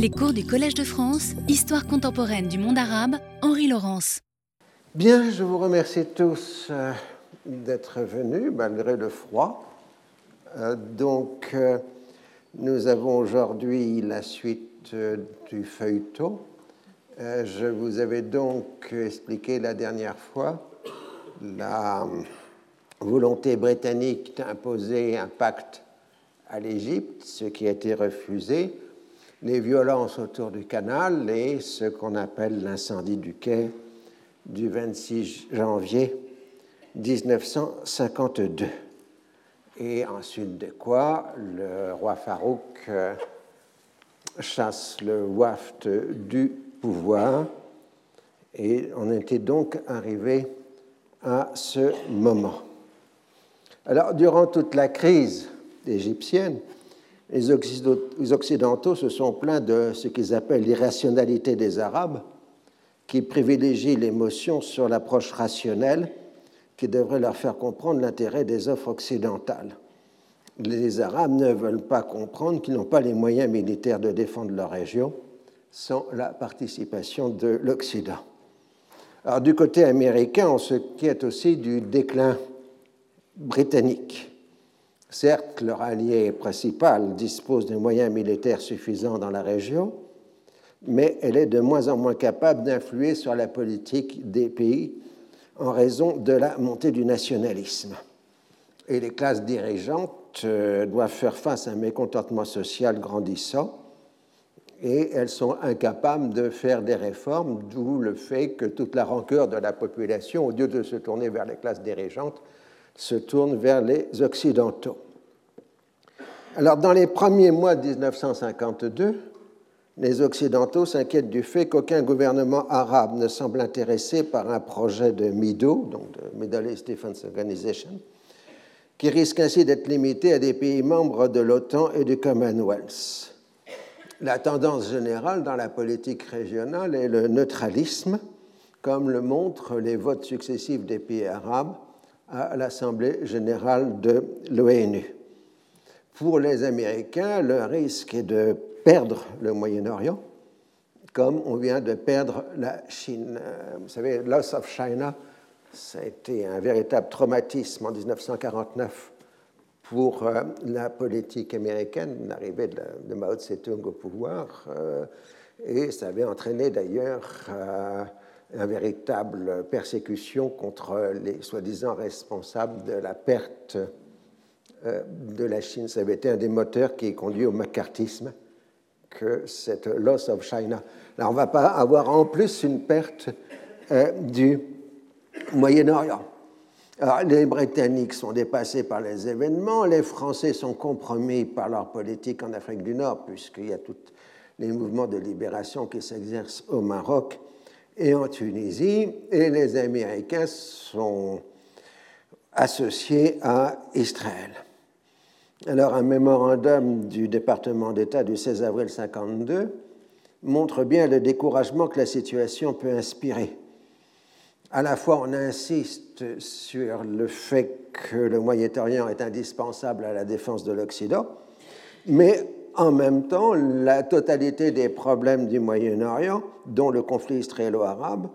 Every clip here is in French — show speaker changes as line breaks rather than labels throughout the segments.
Les cours du Collège de France, Histoire contemporaine du monde arabe, Henri Laurence.
Bien, je vous remercie tous euh, d'être venus malgré le froid. Euh, donc, euh, nous avons aujourd'hui la suite du feuilleton. je vous avais donc expliqué la dernière fois la volonté britannique d'imposer un pacte à l'Égypte, ce qui a été refusé, les violences autour du canal et ce qu'on appelle l'incendie du quai du 26 janvier 1952. Et ensuite de quoi le roi Farouk euh, chasse le waft du pouvoir. Et on était donc arrivé à ce moment. Alors, durant toute la crise égyptienne, les Occidentaux se sont plaints de ce qu'ils appellent l'irrationalité des Arabes, qui privilégient l'émotion sur l'approche rationnelle qui devrait leur faire comprendre l'intérêt des offres occidentales. Les Arabes ne veulent pas comprendre qu'ils n'ont pas les moyens militaires de défendre leur région sans la participation de l'Occident. Alors, du côté américain, on s'inquiète aussi du déclin britannique. Certes, leur allié principal dispose de moyens militaires suffisants dans la région, mais elle est de moins en moins capable d'influer sur la politique des pays en raison de la montée du nationalisme. Et les classes dirigeantes euh, doivent faire face à un mécontentement social grandissant et elles sont incapables de faire des réformes, d'où le fait que toute la rancœur de la population, au lieu de se tourner vers les classes dirigeantes, se tourne vers les Occidentaux. Alors, dans les premiers mois de 1952, les Occidentaux s'inquiètent du fait qu'aucun gouvernement arabe ne semble intéressé par un projet de MIDO, donc de Middle East Defense Organization, qui risque ainsi d'être limité à des pays membres de l'OTAN et du Commonwealth. La tendance générale dans la politique régionale est le neutralisme, comme le montrent les votes successifs des pays arabes à l'Assemblée générale de l'ONU. Pour les Américains, le risque est de perdre le Moyen-Orient, comme on vient de perdre la Chine. Euh, vous savez, Loss of China, ça a été un véritable traumatisme en 1949 pour euh, la politique américaine, l'arrivée de, Mao Tse-tung au pouvoir, euh, et ça avait entraîné d'ailleurs une véritable persécution contre les soi-disant responsables de la perte de la Chine. Ça avait été un des moteurs qui conduit au macartisme que cette loss of China. Là, on ne va pas avoir en plus une perte du Moyen-Orient. Les Britanniques sont dépassés par les événements, les Français sont compromis par leur politique en Afrique du Nord, puisqu'il y a tous les mouvements de libération qui s'exercent au Maroc et en Tunisie, et les Américains sont associés à Israël. Alors, un mémorandum du département d'État du 16 avril 1952 montre bien le découragement que la situation peut inspirer à la fois on insiste sur le fait que le Moyen-Orient est indispensable à la défense de l'Occident, mais en même temps, la totalité des problèmes du Moyen-Orient, dont le conflit israélo-arabe,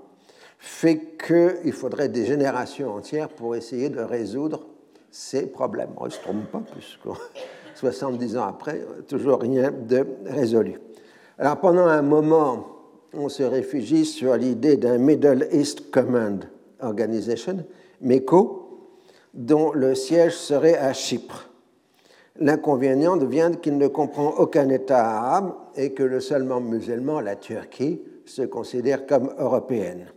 fait qu'il faudrait des générations entières pour essayer de résoudre ces problèmes. On ne se trompe pas, puisque 70 ans après, toujours rien de résolu. Alors pendant un moment, on se réfugie sur l'idée d'un Middle East Command Organization, MECO, dont le siège serait à Chypre. L'inconvénient devient qu'il ne comprend aucun État arabe et que le seul membre musulman, la Turquie, se considère comme européenne.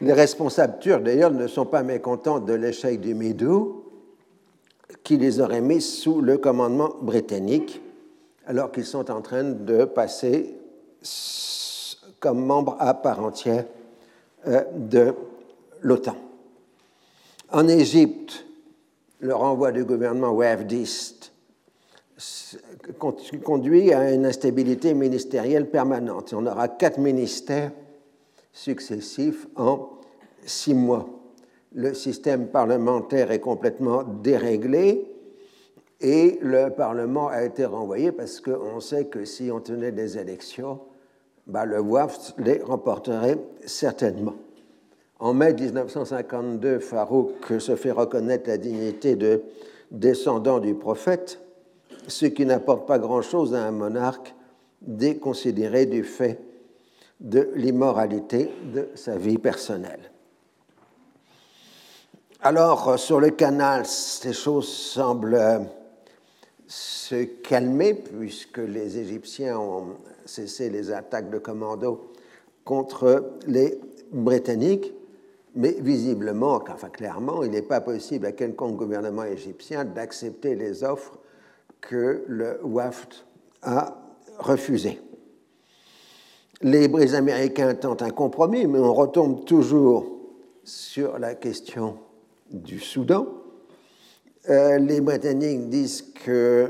Les responsables turcs, d'ailleurs, ne sont pas mécontents de l'échec du Midou, qui les aurait mis sous le commandement britannique, alors qu'ils sont en train de passer comme membre à part entière euh, de l'OTAN. En Égypte, le renvoi du gouvernement wafdiste conduit à une instabilité ministérielle permanente. On aura quatre ministères successifs en six mois. Le système parlementaire est complètement déréglé Et le Parlement a été renvoyé parce qu'on sait que si on tenait des élections, bah, le WAF les remporterait certainement. En mai 1952, Farouk se fait reconnaître la dignité de descendant du prophète, ce qui n'apporte pas grand-chose à un monarque déconsidéré du fait de l'immoralité de sa vie personnelle. Alors, sur le canal, ces choses semblent se calmer puisque les Égyptiens ont cessé les attaques de commando contre les Britanniques, mais visiblement, enfin clairement, il n'est pas possible à quelconque gouvernement égyptien d'accepter les offres que le WAFT a refusées. Les Britanniques tentent un compromis, mais on retombe toujours sur la question du Soudan. Euh, les Britanniques disent que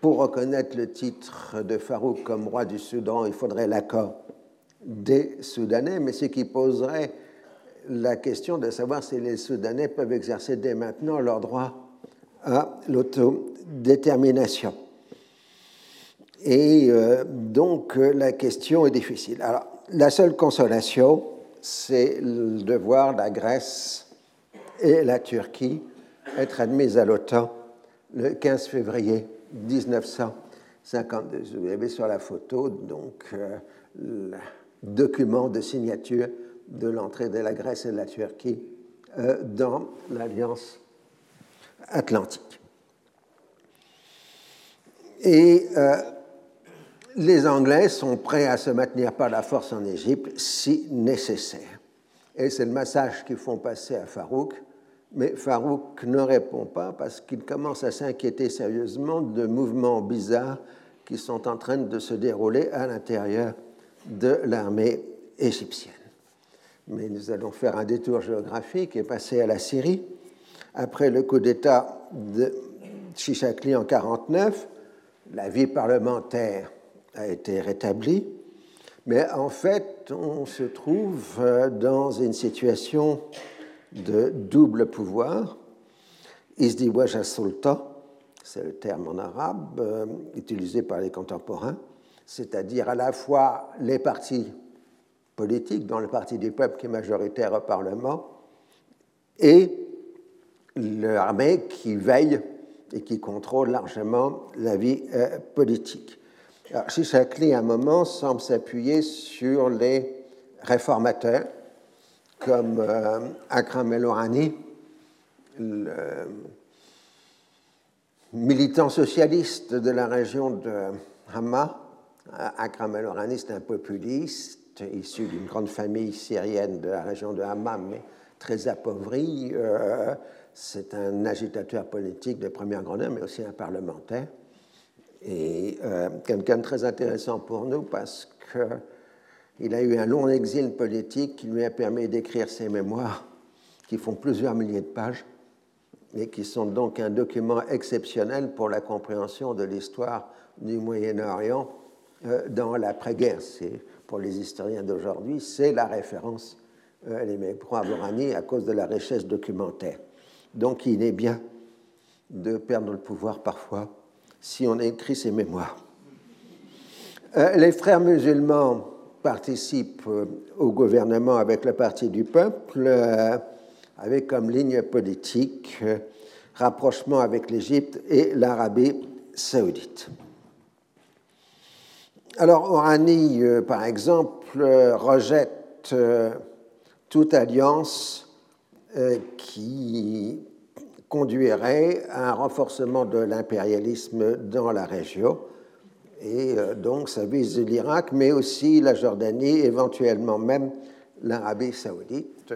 pour reconnaître le titre de Farouk comme roi du Soudan, il faudrait l'accord des Soudanais, mais ce qui poserait la question de savoir si les Soudanais peuvent exercer dès maintenant leur droit à l'autodétermination. Et euh, donc la question est difficile. Alors, la seule consolation, c'est de voir la Grèce et la Turquie être admises à l'OTAN le 15 février 1952. Vous avez sur la photo donc euh, le document de signature de l'entrée de la Grèce et de la Turquie euh, dans l'Alliance atlantique. Et euh, les Anglais sont prêts à se maintenir par la force en Égypte si nécessaire. Et c'est le message qu'ils font passer à Farouk mais Farouk ne répond pas parce qu'il commence à s'inquiéter sérieusement de mouvements bizarres qui sont en train de se dérouler à l'intérieur de l'armée égyptienne. Mais nous allons faire un détour géographique et passer à la Syrie. Après le coup d'État de Chichakli en 1949, la vie parlementaire a été rétablie, mais en fait, on se trouve dans une situation de double pouvoir. Izdiwaj sulta c'est le terme en arabe euh, utilisé par les contemporains, c'est-à-dire à la fois les partis politiques, dont le parti du peuple qui est majoritaire au Parlement, et l'armée qui veille et qui contrôle largement la vie euh, politique. Alors, à un moment, semble s'appuyer sur les réformateurs, comme euh, Akram El-Orani, le militant socialiste de la région de Hama. Akram El-Orani, c'est un populiste issu d'une grande famille syrienne de la région de Hama, mais très appauvri. Euh, c'est un agitateur politique de première grandeur, mais aussi un parlementaire. Et euh, quelqu'un de très intéressant pour nous parce que il a eu un long exil politique qui lui a permis d'écrire ses mémoires, qui font plusieurs milliers de pages, et qui sont donc un document exceptionnel pour la compréhension de l'histoire du Moyen-Orient euh, dans l'après-guerre. Pour les historiens d'aujourd'hui, c'est la référence, euh, les d'Orani, à cause de la richesse documentaire. Donc il est bien de perdre le pouvoir parfois si on écrit ses mémoires. Euh, les frères musulmans participe euh, au gouvernement avec le Parti du peuple, euh, avec comme ligne politique rapprochement avec l'Égypte et l'Arabie saoudite. Alors Orani, par exemple, rejette toute alliance qui conduirait à un renforcement de l'impérialisme dans la région et euh, donc, ça vise l'Irak, mais aussi la Jordanie, éventuellement même l'Arabie saoudite.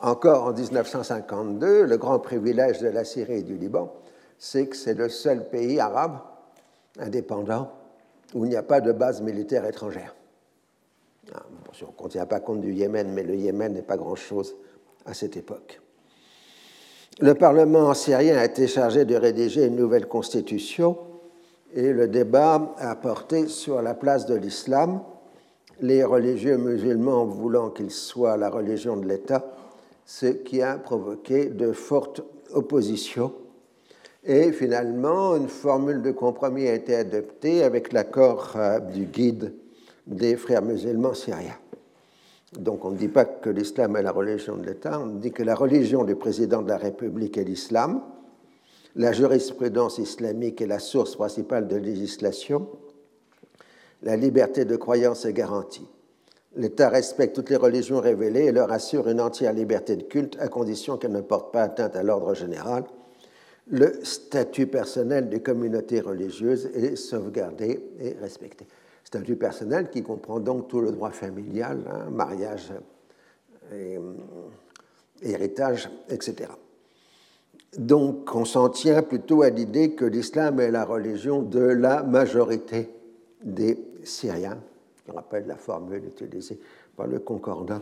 Encore en 1952, le grand privilège de la Syrie et du Liban, c'est que c'est le seul pays arabe indépendant où il n'y a pas de base militaire étrangère. Ah, on ne tient pas compte du Yémen, mais le Yémen n'est pas grand-chose à cette époque. Le Parlement syrien a été chargé de rédiger une nouvelle constitution et le débat a porté sur la place de l'islam, les religieux musulmans voulant qu'il soit la religion de l'État, ce qui a provoqué de fortes oppositions. Et finalement, une formule de compromis a été adoptée avec l'accord euh, du guide des frères musulmans syriens. Donc on ne dit pas que l'islam est la religion de l'État, on dit que la religion du président de la République est l'islam, la jurisprudence islamique est la source principale de législation, la liberté de croyance est garantie. L'État respecte toutes les religions révélées et leur assure une entière liberté de culte à condition qu'elles ne portent pas atteinte à l'ordre général. Le statut personnel des communautés religieuses est sauvegardé et respecté statut personnel qui comprend donc tout le droit familial, hein, mariage, et, héritage, etc. Donc on s'en tient plutôt à l'idée que l'islam est la religion de la majorité des Syriens. Je rappelle la formule utilisée par le Concordat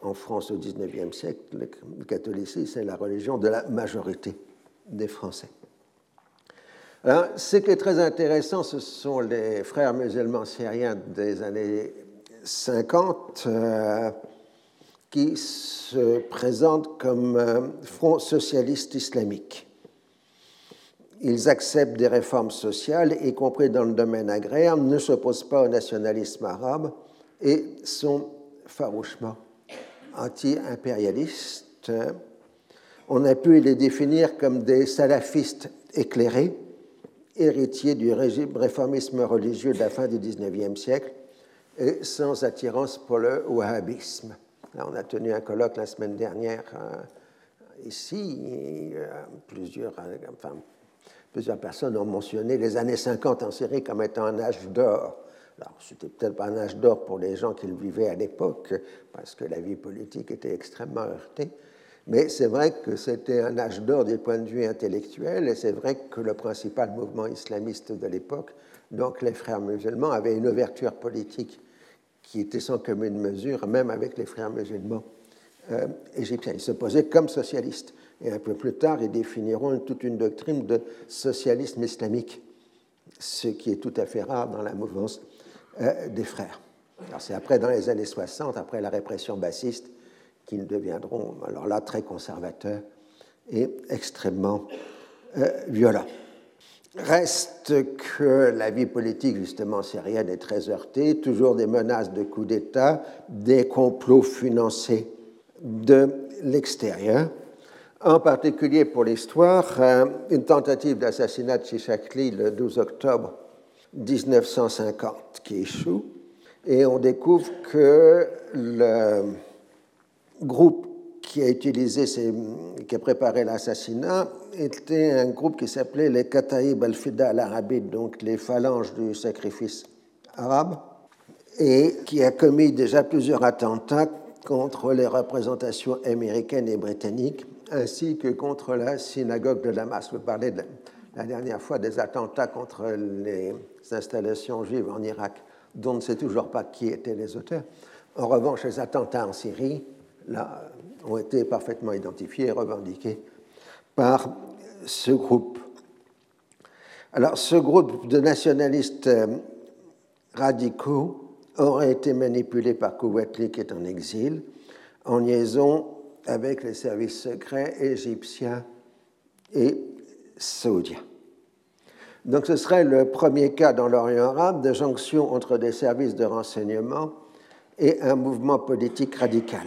en France au XIXe siècle. Le catholicisme, c'est la religion de la majorité des Français ce qui est très intéressant, ce sont les frères musulmans syriens des années 50 euh, qui se présentent comme euh, Front socialiste islamique. Ils acceptent des réformes sociales, y compris dans le domaine agraire, ne s'opposent pas au nationalisme arabe et sont farouchement anti-impérialistes. On a pu les définir comme des salafistes éclairés héritier du régime réformisme religieux de la fin du XIXe siècle et sans attirance pour le wahhabisme. Là, on a tenu un colloque la semaine dernière euh, ici. plusieurs, euh, enfin, plusieurs personnes ont mentionné les années 50 en Syrie comme étant un âge d'or. Alors, c'était peut-être pas un âge d'or pour les gens qui le vivaient à l'époque, parce que la vie politique était extrêmement heurtée, mais c'est vrai que c'était un âge d'or du point de vue intellectuel, et c'est vrai que le principal mouvement islamiste de l'époque, donc les frères musulmans, avait une ouverture politique qui était sans commune mesure, même avec les frères musulmans euh, égyptiens. Ils se posaient comme socialistes. Et un peu plus tard, ils définiront toute une doctrine de socialisme islamique, ce qui est tout à fait rare dans la mouvance euh, des frères. C'est après, dans les années 60, après la répression bassiste, qu'ils deviendront, alors là, très conservateurs et extrêmement euh, violents. Reste que la vie politique, justement, syrienne est très heurtée, toujours des menaces de coup d'État, des complots financés de l'extérieur. En particulier pour l'histoire, euh, une tentative d'assassinat de Chichakli le 12 octobre 1950 qui échoue, et on découvre que le groupe qui a utilisé, qui a préparé l'assassinat était un groupe qui s'appelait les Kataïb al-Fida al-Arabid, donc les phalanges du sacrifice arabe, et qui a commis déjà plusieurs attentats contre les représentations américaines et britanniques, ainsi que contre la synagogue de Damas. Vous parlez la dernière fois des attentats contre les installations juives en Irak, dont on ne sait toujours pas qui étaient les auteurs. En revanche, les attentats en Syrie, là, ont été parfaitement identifiés et revendiqués par ce groupe. Alors, ce groupe de nationalistes euh, radicaux aurait été manipulé par Kouatli, qui est en exil, en liaison avec les services secrets égyptiens et saoudiens. Donc ce serait le premier cas dans l'Orient arabe de jonction entre des services de renseignement et un mouvement politique radical.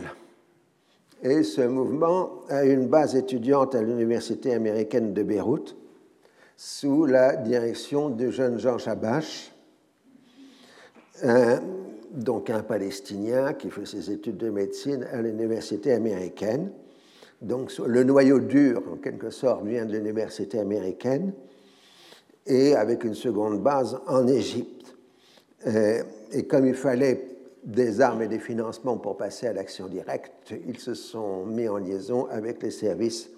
Et ce mouvement a une base étudiante à l'Université américaine de Beyrouth, sous la direction du jeune Jean Chabash, donc un Palestinien qui fait ses études de médecine à l'Université américaine. Donc le noyau dur, en quelque sorte, vient de l'Université américaine, et avec une seconde base en Égypte. Euh, et comme il fallait des armes et des financements pour passer à l'action directe, ils se sont mis en liaison avec les services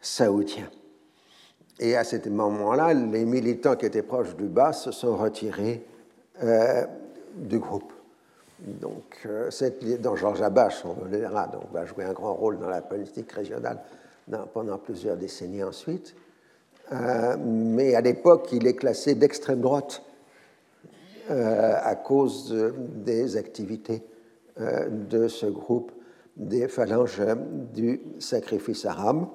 saoudiens. Et à ce moment-là, les militants qui étaient proches du bas se sont retirés euh, du groupe. Donc, euh, cette, dans Georges Abache, on verra, donc, va jouer un grand rôle dans la politique régionale pendant plusieurs décennies ensuite. Euh, mais à l'époque, il est classé d'extrême droite à cause des activités euh, de ce groupe des phalanges du sacrifice arabe,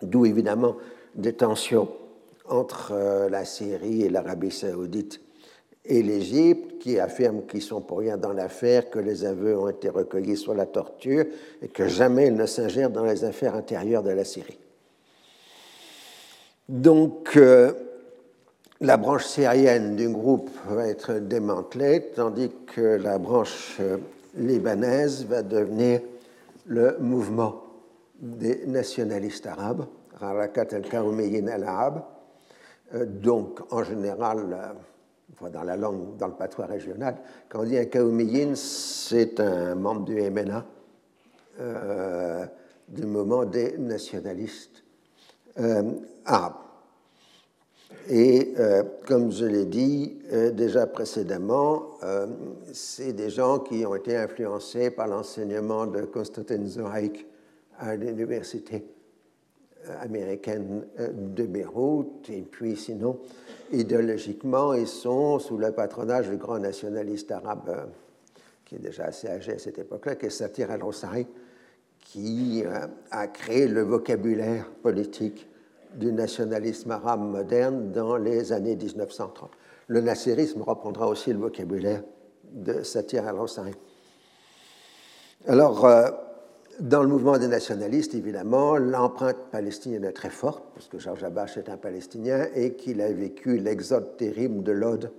d'où évidemment des tensions entre euh, la Syrie et l'Arabie saoudite et l'Égypte, qui affirment qu'ils sont pour rien dans l'affaire, que les aveux ont été recueillis sur la torture et que jamais ils ne s'ingèrent dans les affaires intérieures de la Syrie. Donc, euh, la branche syrienne du groupe va être démantelée, tandis que la branche euh, libanaise va devenir le mouvement des nationalistes arabes, Harakat al-Kawmiyin al-Arab. Euh, donc, en général, dans la langue, dans le patois régional, quand on dit un Kawmiyin, c'est un membre du MNA, du mouvement des nationalistes arabes. Et euh, comme je l'ai dit euh, déjà précédemment, euh, c'est des gens qui ont été influencés par l'enseignement de Konstantin Zweig à l'université américaine de Beyrouth. Et puis sinon, idéologiquement, ils sont sous le patronage du grand nationaliste arabe qui est déjà assez âgé à cette époque-là, qui est Satir al-Rossari, qui a créé le vocabulaire politique du nationalisme arabe moderne dans les années 1930. Le nasserisme reprendra aussi le vocabulaire de Satir al-Hussein. Alors, euh, dans le mouvement des nationalistes, évidemment, l'empreinte palestinienne est très forte, parce que Georges Abache est un Palestinien et qu'il a vécu l'exode terrible de l'Aude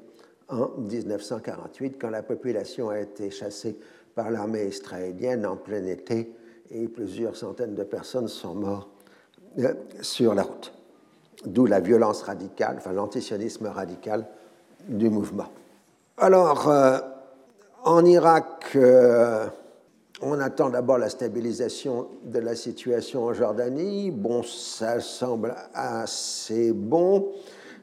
en 1948, quand la population a été chassée par l'armée israélienne en plein été et plusieurs centaines de personnes sont mortes sur la route. D'où la violence radicale, enfin l'antisionisme radical du mouvement. Alors, euh, en Irak, euh, on attend d'abord la stabilisation de la situation en Jordanie. Bon, ça semble assez bon.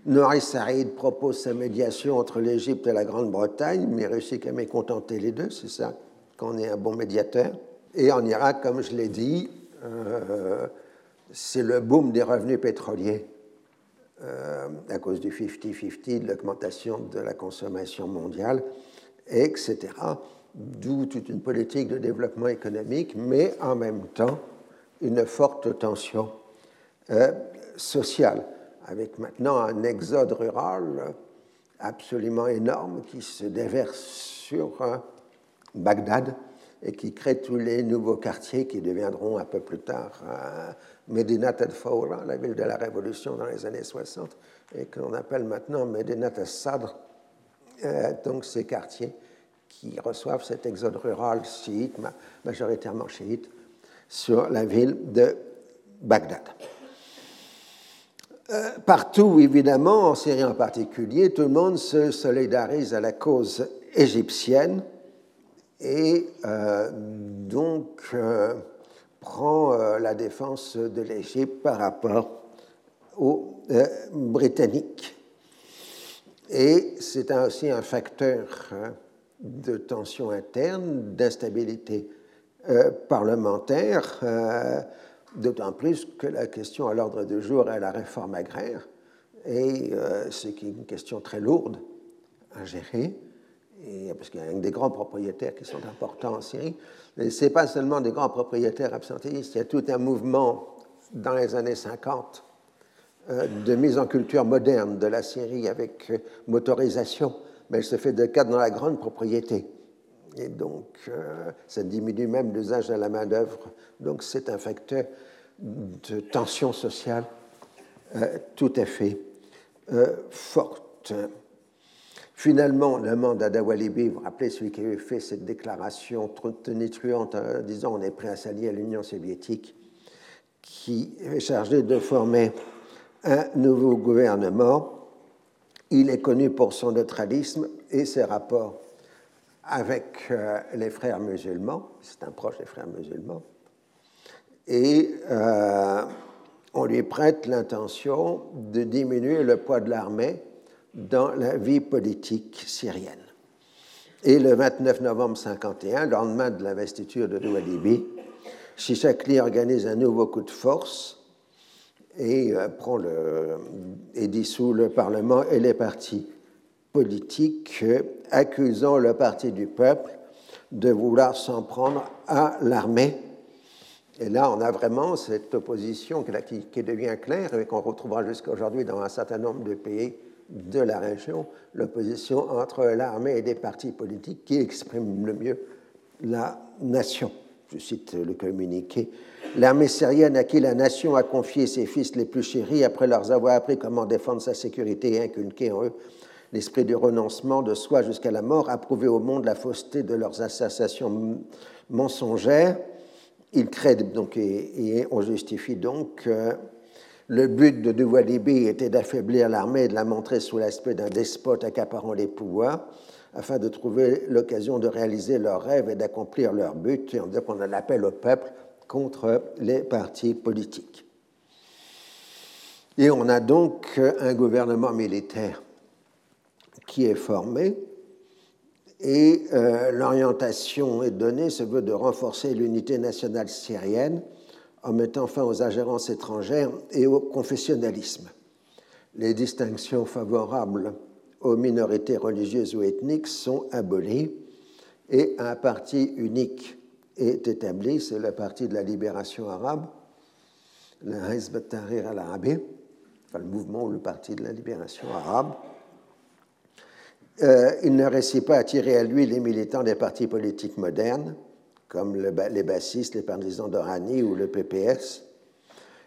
Nouri Saïd propose sa médiation entre l'Égypte et la Grande-Bretagne, mais réussit qu'à mécontenter les deux, c'est ça, qu'on est un bon médiateur. Et en Irak, comme je l'ai dit, c'est le boom des revenus pétroliers euh, à cause du 50-50, de l'augmentation de la consommation mondiale, etc. D'où toute une politique de développement économique, mais en même temps une forte tension euh, sociale, avec maintenant un exode rural absolument énorme qui se déverse sur euh, Bagdad et qui crée tous les nouveaux quartiers qui deviendront un peu plus tard Medinat al-Fawra, la ville de la Révolution dans les années 60, et qu'on appelle maintenant Medinat al-Sadr, euh, donc ces quartiers qui reçoivent cet exode rural chiite, majoritairement chiite, sur la ville de Bagdad. Euh, partout, évidemment, en Syrie en particulier, tout le monde se solidarise à la cause égyptienne et euh, donc prend euh, la défense de l'Égypte par rapport aux euh, Britanniques. Et c'est aussi un facteur hein, de tension interne, d'instabilité euh, parlementaire, d'autant plus que la question à l'ordre du jour est la réforme agraire, et c'est une question très lourde à gérer parce qu'il y a des grands propriétaires qui sont importants en Syrie, mais ce n'est pas seulement des grands propriétaires absentéistes, il y a tout un mouvement dans les années 50 euh, de mise en culture moderne de la Syrie avec euh, motorisation, mais elle se fait de cas dans la grande propriété. Et donc, euh, ça diminue même l'usage de la main-d'œuvre. Donc, c'est un facteur de tension sociale tout à fait forte. Finalement, le mandat d'Awalibi, vous vous rappelez celui qui avait fait cette déclaration tonitruante en disant on est prêt à s'allier à l'Union soviétique, qui est chargé de former un nouveau gouvernement. Il est connu pour son neutralisme et ses rapports avec euh, les frères musulmans. C'est un proche des frères musulmans. Et euh, on lui prête l'intention de diminuer le poids de l'armée dans la vie politique syrienne. Et le 29 novembre 1951, lendemain de l'investiture de Doualibi, Chichakli organise un nouveau coup de force et, euh, prend le, et dissout le Parlement et les partis politiques, accusant le Parti du peuple de vouloir s'en prendre à l'armée Et là, on a vraiment cette opposition qui, devient claire et qu'on retrouvera jusqu'à aujourd'hui dans un certain nombre de pays de la région, l'opposition entre l'armée et des partis politiques qui expriment le mieux la nation. Je cite le communiqué. L'armée syrienne à qui la nation a confié ses fils les plus chéris après leur avoir appris comment défendre sa sécurité et inculquer en eux l'esprit du renoncement de soi jusqu'à la mort, a prouvé au monde la fausseté de leurs assassinations mensongères. Il crée donc, et, on justifie donc que le but de Doualibi était d'affaiblir l'armée et de la montrer sous l'aspect d'un despote accaparant les pouvoirs afin de trouver l'occasion de réaliser leurs rêves et d'accomplir leur but, et on qu'on en appelle au peuple contre les partis politiques. Et on a donc un gouvernement militaire qui est formé, et euh, l'orientation est donnée, se veut de renforcer l'unité nationale syrienne en mettant fin aux ingérences étrangères et au confessionnalisme. Les distinctions favorables aux minorités religieuses ou ethniques sont abolies et un parti unique est établi, c'est le parti de la libération arabe, le Hizb Tahrir al-Arabi, enfin le mouvement ou le parti de la libération arabe. Euh, il ne réussit pas à attirer à lui les militants des partis politiques modernes, comme les bassistes, les partisans d'Orani ou le PPS.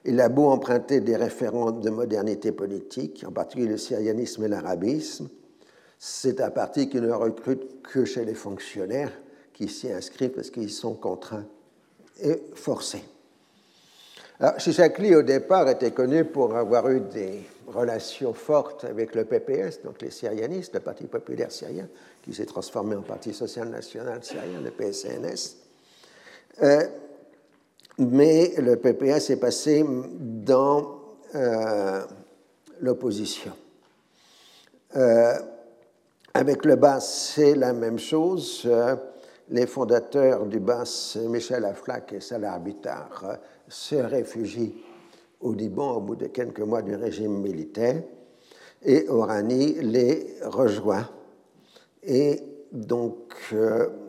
Il a beau emprunter des référents de modernité politique, en particulier le syrianisme et l'arabisme, c'est un parti qui ne recrute que chez les fonctionnaires qui s'y inscrivent parce qu'ils sont contraints et forcés. Alors, Chichakli, au départ, était connu pour avoir eu des relations fortes avec le PPS, donc les syrianistes, le Parti populaire syrien, qui s'est transformé en Parti social national syrien, le PSNS. Euh, mais le PPS est passé dans euh, l'opposition. Euh, avec le BAS, c'est la même chose. Les fondateurs du BAS, Michel Aflaq et Salah Abitar, se réfugient au Liban au bout de quelques mois du régime militaire et Orani les rejoint. Donc,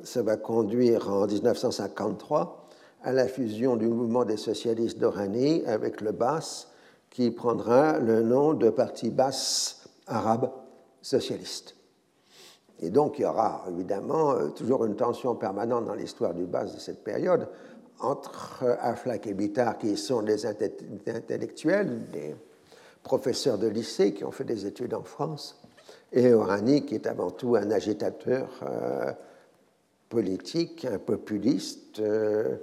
ça va conduire en 1953 à la fusion du mouvement des socialistes d'Oranie avec le BAS, qui prendra le nom de Parti BAS arabe socialiste. Et donc il y aura évidemment euh, toujours une tension permanente dans l'histoire du BAS de cette période entre Aflaq et Bitar, qui sont des intellectuels, des professeurs de lycée qui ont fait des études en France, et Orani, qui est avant tout un agitateur euh, politique, un populiste, euh,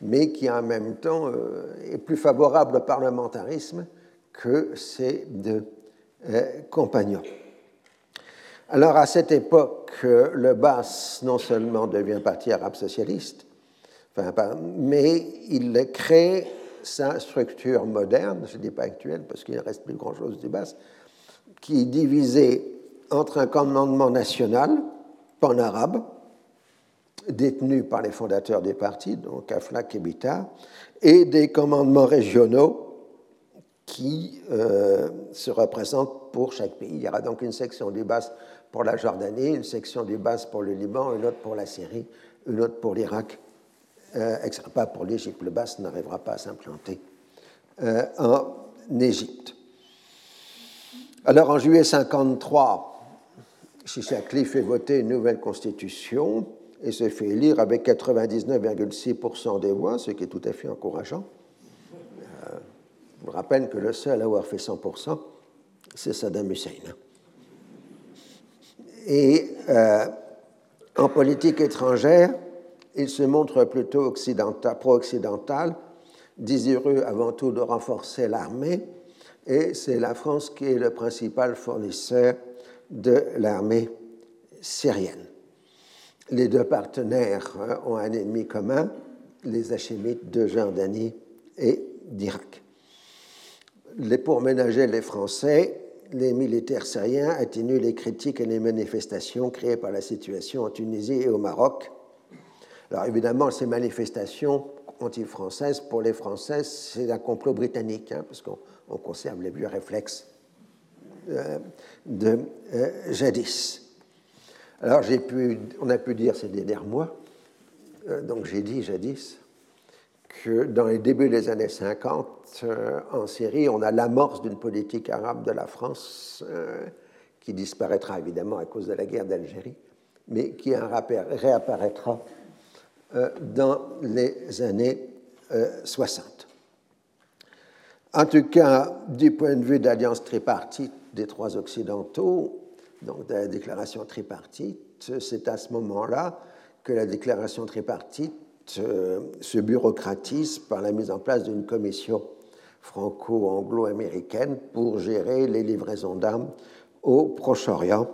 mais qui en même temps euh, est plus favorable au parlementarisme que ses deux compagnons. Alors à cette époque, le BAS non seulement devient parti arabe socialiste, mais il crée sa structure moderne, je ne dis pas actuelle parce qu'il ne reste plus grand-chose du BAS, qui est divisé entre un commandement national pan-arabe, détenus par les fondateurs des partis, donc Aflaq et Bita, et des commandements régionaux qui euh, se représentent pour chaque pays. Il y aura donc une section du BAS pour la Jordanie, une section du BAS pour le Liban, une autre pour la Syrie, une autre pour l'Irak, euh, pas pour l'Égypte. Le BAS n'arrivera pas à s'implanter euh, en Égypte. Alors en juillet 53, Chichakli fait voter une nouvelle constitution et se fait élire avec 99,6% des voix, ce qui est tout à fait encourageant. Euh, je vous rappelle que le seul à avoir fait 100%, c'est Saddam Hussein. Et euh, en politique étrangère, il se montre plutôt pro-occidental, désireux avant tout de renforcer l'armée, et c'est la France qui est le principal fournisseur de l'armée syrienne les deux partenaires hein, ont un ennemi commun, les Hachémites de Jordanie et d'Irak. Pour ménager les Français, les militaires syriens atténuent les critiques et les manifestations créées par la situation en Tunisie et au Maroc. Alors évidemment, ces manifestations anti-françaises, pour les Français, c'est un complot britannique, hein, parce qu'on conserve les vieux réflexes euh, de euh, jadis. Alors, pu, on a pu dire ces derniers mois, euh, donc j'ai dit jadis, que dans les débuts des années 50, en Syrie, on a l'amorce d'une politique arabe de la France qui disparaîtra évidemment à cause de la guerre d'Algérie, mais qui réapparaîtra dans les années 60. En tout cas, du point de vue d'alliance tripartite des trois occidentaux, donc de la déclaration tripartite, c'est à ce moment-là que la déclaration tripartite euh, se bureaucratise par la mise en place d'une commission franco-anglo-américaine pour gérer les livraisons d'armes au Proche-Orient.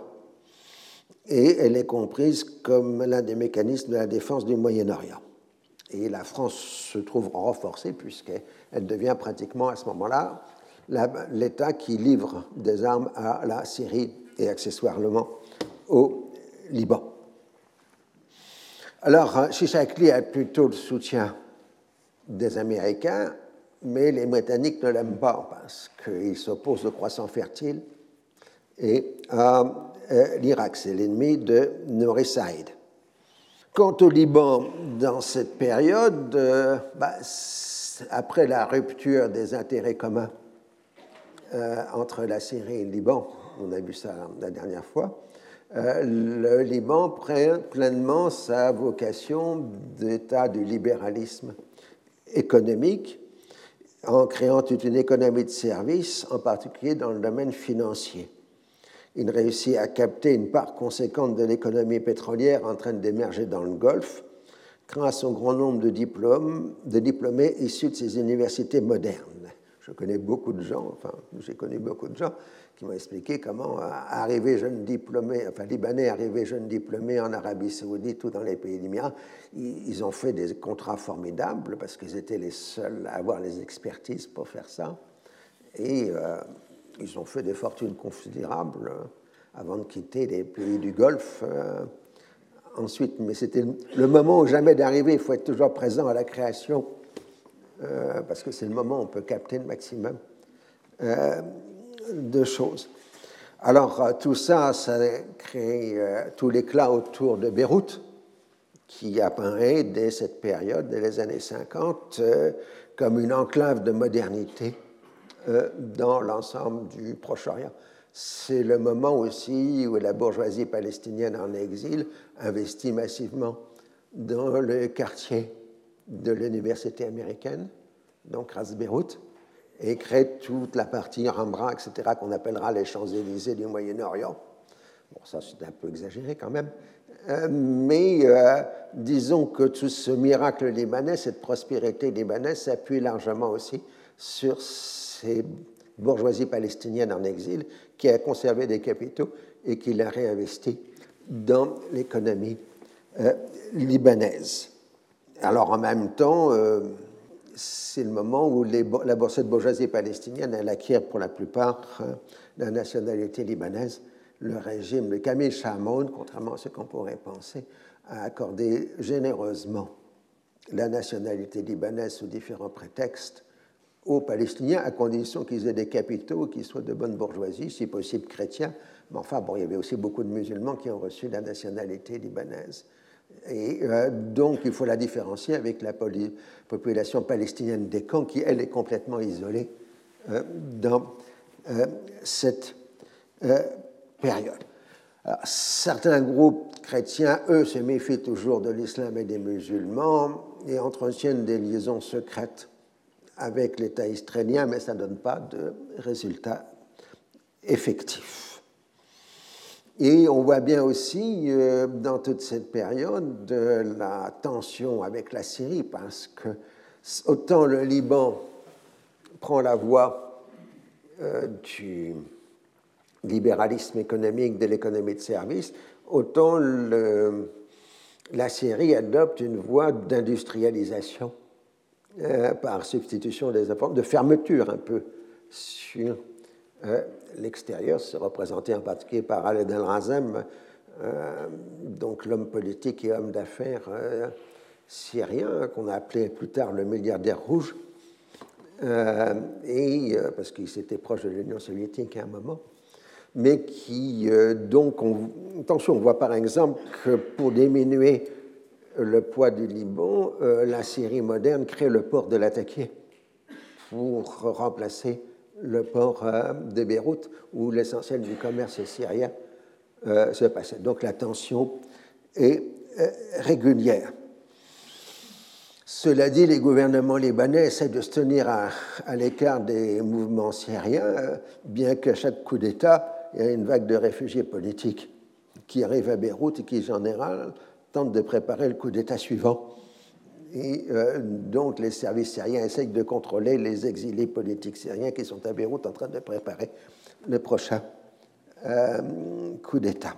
Et elle est comprise comme l'un des mécanismes de la défense du Moyen-Orient. Et la France se trouve renforcée puisqu'elle devient pratiquement à ce moment-là l'État qui livre des armes à la Syrie et accessoirement au Liban. Alors, Chichakli a plutôt le soutien des Américains, mais les Britanniques ne l'aiment pas parce qu'il s'oppose de croissant fertile et à euh, l'Irak. C'est l'ennemi de Saïd. Quant au Liban, dans cette période, euh, bah, après la rupture des intérêts communs euh, entre la Syrie et le Liban, on a vu ça la dernière fois, euh, le Liban prend pleinement sa vocation d'état du libéralisme économique en créant toute une économie de services, en particulier dans le domaine financier. Il réussit à capter une part conséquente de l'économie pétrolière en train d'émerger dans le Golfe grâce au grand nombre de, diplômes, de diplômés issus de ces universités modernes. Je connais beaucoup de gens, enfin, j'ai connu beaucoup de gens qui m'ont expliqué comment euh, arriver jeune diplômé, enfin libanais arrivé jeune diplômé en Arabie Saoudite ou dans les pays d'Émirats, ils ont fait des contrats formidables parce qu'ils étaient les seuls à avoir les expertises pour faire ça. Et euh, ils ont fait des fortunes considérables euh, avant de quitter les pays du Golfe. Euh, ensuite, mais c'était le moment où jamais d'arriver, il faut être toujours présent à la création, euh, parce que c'est le moment où on peut capter le maximum de choses. Alors, tout ça, ça crée tout l'éclat autour de Beyrouth, qui apparaît dès cette période, dès les années 50, comme une enclave de modernité dans l'ensemble du Proche-Orient. C'est le moment aussi où la bourgeoisie palestinienne en exil investit massivement dans le quartier de l'université américaine, donc Ras et crée toute la partie Rambra, etc., qu'on appellera les Champs-Élysées du Moyen-Orient. Bon, ça c'est un peu exagéré quand même, euh, mais euh, disons que tout ce miracle libanais, cette prospérité libanaise s'appuie largement aussi sur ces bourgeoisie palestinienne en exil qui a conservé des capitaux et qui l'a réinvesti dans l'économie euh, libanaise. Alors en même temps, euh, c'est le moment où les, la bourgeoisie palestinienne elle acquiert pour la plupart euh, la nationalité libanaise. Le régime de Camille Chamoun, contrairement à ce qu'on pourrait penser, a accordé généreusement la nationalité libanaise sous différents prétextes aux Palestiniens à condition qu'ils aient des capitaux qui soient de bonne bourgeoisie, si possible chrétiens. Mais enfin, bon, il y avait aussi beaucoup de musulmans qui ont reçu la nationalité libanaise. Et euh, donc, il faut la différencier avec la population palestinienne des camps, qui, elle, est complètement isolée euh, dans euh, cette période. certains groupes chrétiens, eux, se méfient toujours de l'islam et des musulmans et entretiennent des liaisons secrètes avec l'État israélien, mais ça ne donne pas de résultats effectifs. Et on voit bien aussi euh, dans toute cette période de la tension avec la Syrie, parce que autant le Liban prend la voie euh, du libéralisme économique, de l'économie de service, autant la Syrie adopte une voie d'industrialisation euh, par substitution des efforts, de fermeture un peu sur euh, l'extérieur. C'est représenté en particulier par Khaled El-Razem, euh, donc l'homme politique et homme d'affaires syrien, qu'on a appelé plus tard le milliardaire rouge, et, parce qu'il s'était proche de l'Union soviétique à un moment mais qui, donc, on, attention, on voit par exemple que pour diminuer le poids du Liban, euh, la Syrie moderne crée le port de l'Attaqué pour remplacer le port euh, de Beyrouth où l'essentiel du commerce syrien euh, se passait. Donc la tension est régulière. Cela dit, les gouvernements libanais essaient de se tenir à, à l'écart des mouvements syriens, bien qu'à chaque coup d'État, il y ait une vague de réfugiés politiques qui arrivent à Beyrouth et qui, en général, tentent de préparer le coup d'État suivant. Et euh, donc les services syriens essayent de contrôler les exilés politiques syriens qui sont à Beyrouth en train de préparer le prochain euh, coup d'État.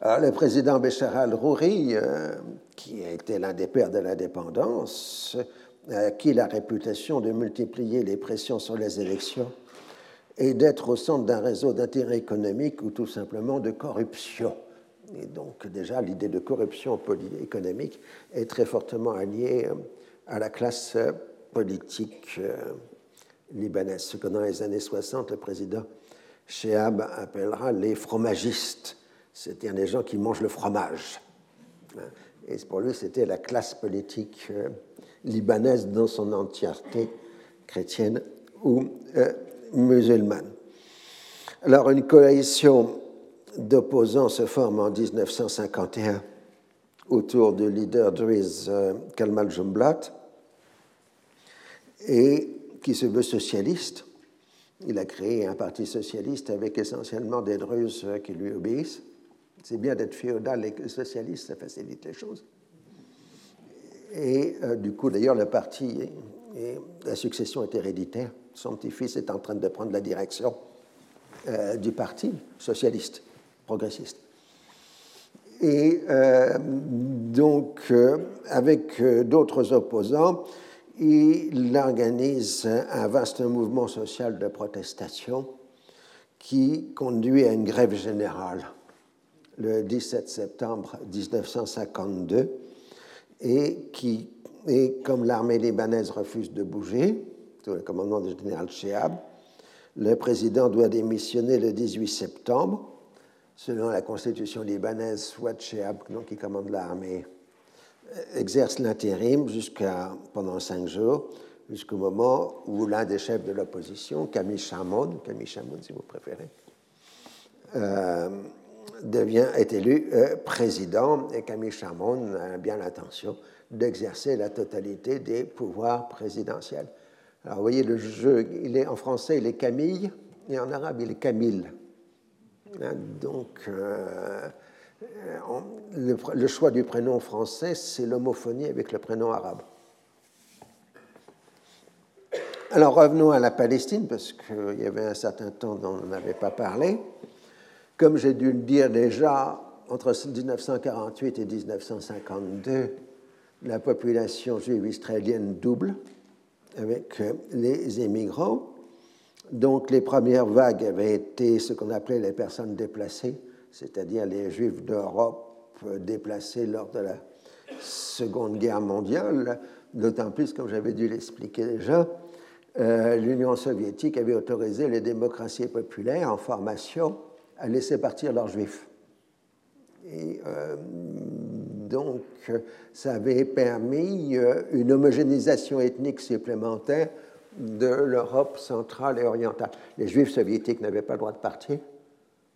Alors, le président Béchar al-Rouri, euh, qui a été l'un des pères de l'indépendance, qui la réputation de multiplier les pressions sur les élections et d'être au centre d'un réseau d'intérêts économiques ou tout simplement de corruption. Et donc déjà, l'idée de corruption économique est très fortement alliée euh, à la classe euh, politique euh, libanaise, ce que dans les années 60, le président Chehab appellera les fromagistes, c'est-à-dire les gens qui mangent le fromage. Et pour lui, c'était la classe politique libanaise dans son entièreté, chrétienne ou musulmane. Alors, une coalition d'opposants se forme en 1951 autour du leader Driz euh, Kalmal Jumblat et qui se veut socialiste. Il a créé un parti socialiste avec essentiellement des Druzes qui lui obéissent. C'est bien d'être féodal et socialiste, ça facilite les choses. Et euh, du coup, d'ailleurs, le parti la succession est héréditaire. Son petit-fils est en train de prendre la direction euh, du parti socialiste progressiste. Et euh, donc, euh, avec euh, d'autres opposants, il organise un vaste mouvement social de protestation qui conduit à une grève générale le 17 septembre 1952 et qui, et comme l'armée libanaise refuse de bouger, sous le commandement du général Chehab, le président doit démissionner le 18 septembre selon la constitution libanaise, Swat Shehab, qui commande l'armée, exerce l'intérim pendant cinq jours, jusqu'au moment où l'un des chefs de l'opposition, Camille Chamoun, Camille Chamoun si vous préférez, euh, devient, est élu euh, président et Camille Chamoun a bien l'intention d'exercer la totalité des pouvoirs présidentiels. Alors vous voyez, le jeu, il est, en français il est Camille et en arabe il est Camille. Donc, euh, le, choix du prénom français, c'est l'homophonie avec le prénom arabe. Alors revenons à la Palestine, parce qu'il y avait un certain temps dont on n'avait pas parlé. Comme j'ai dû le dire déjà, entre 1948 et 1952, la population juive israélienne double avec les immigrants. Donc les premières vagues avaient été ce qu'on appelait les personnes déplacées, c'est-à-dire les juifs d'Europe déplacés lors de la Seconde Guerre mondiale, d'autant plus, comme j'avais dû l'expliquer déjà, euh, l'Union soviétique avait autorisé les démocraties populaires en formation à laisser partir leurs juifs. Et euh, donc, ça avait permis euh, une homogénéisation ethnique supplémentaire de l'Europe centrale et orientale. Les Juifs soviétiques n'avaient pas le droit de partir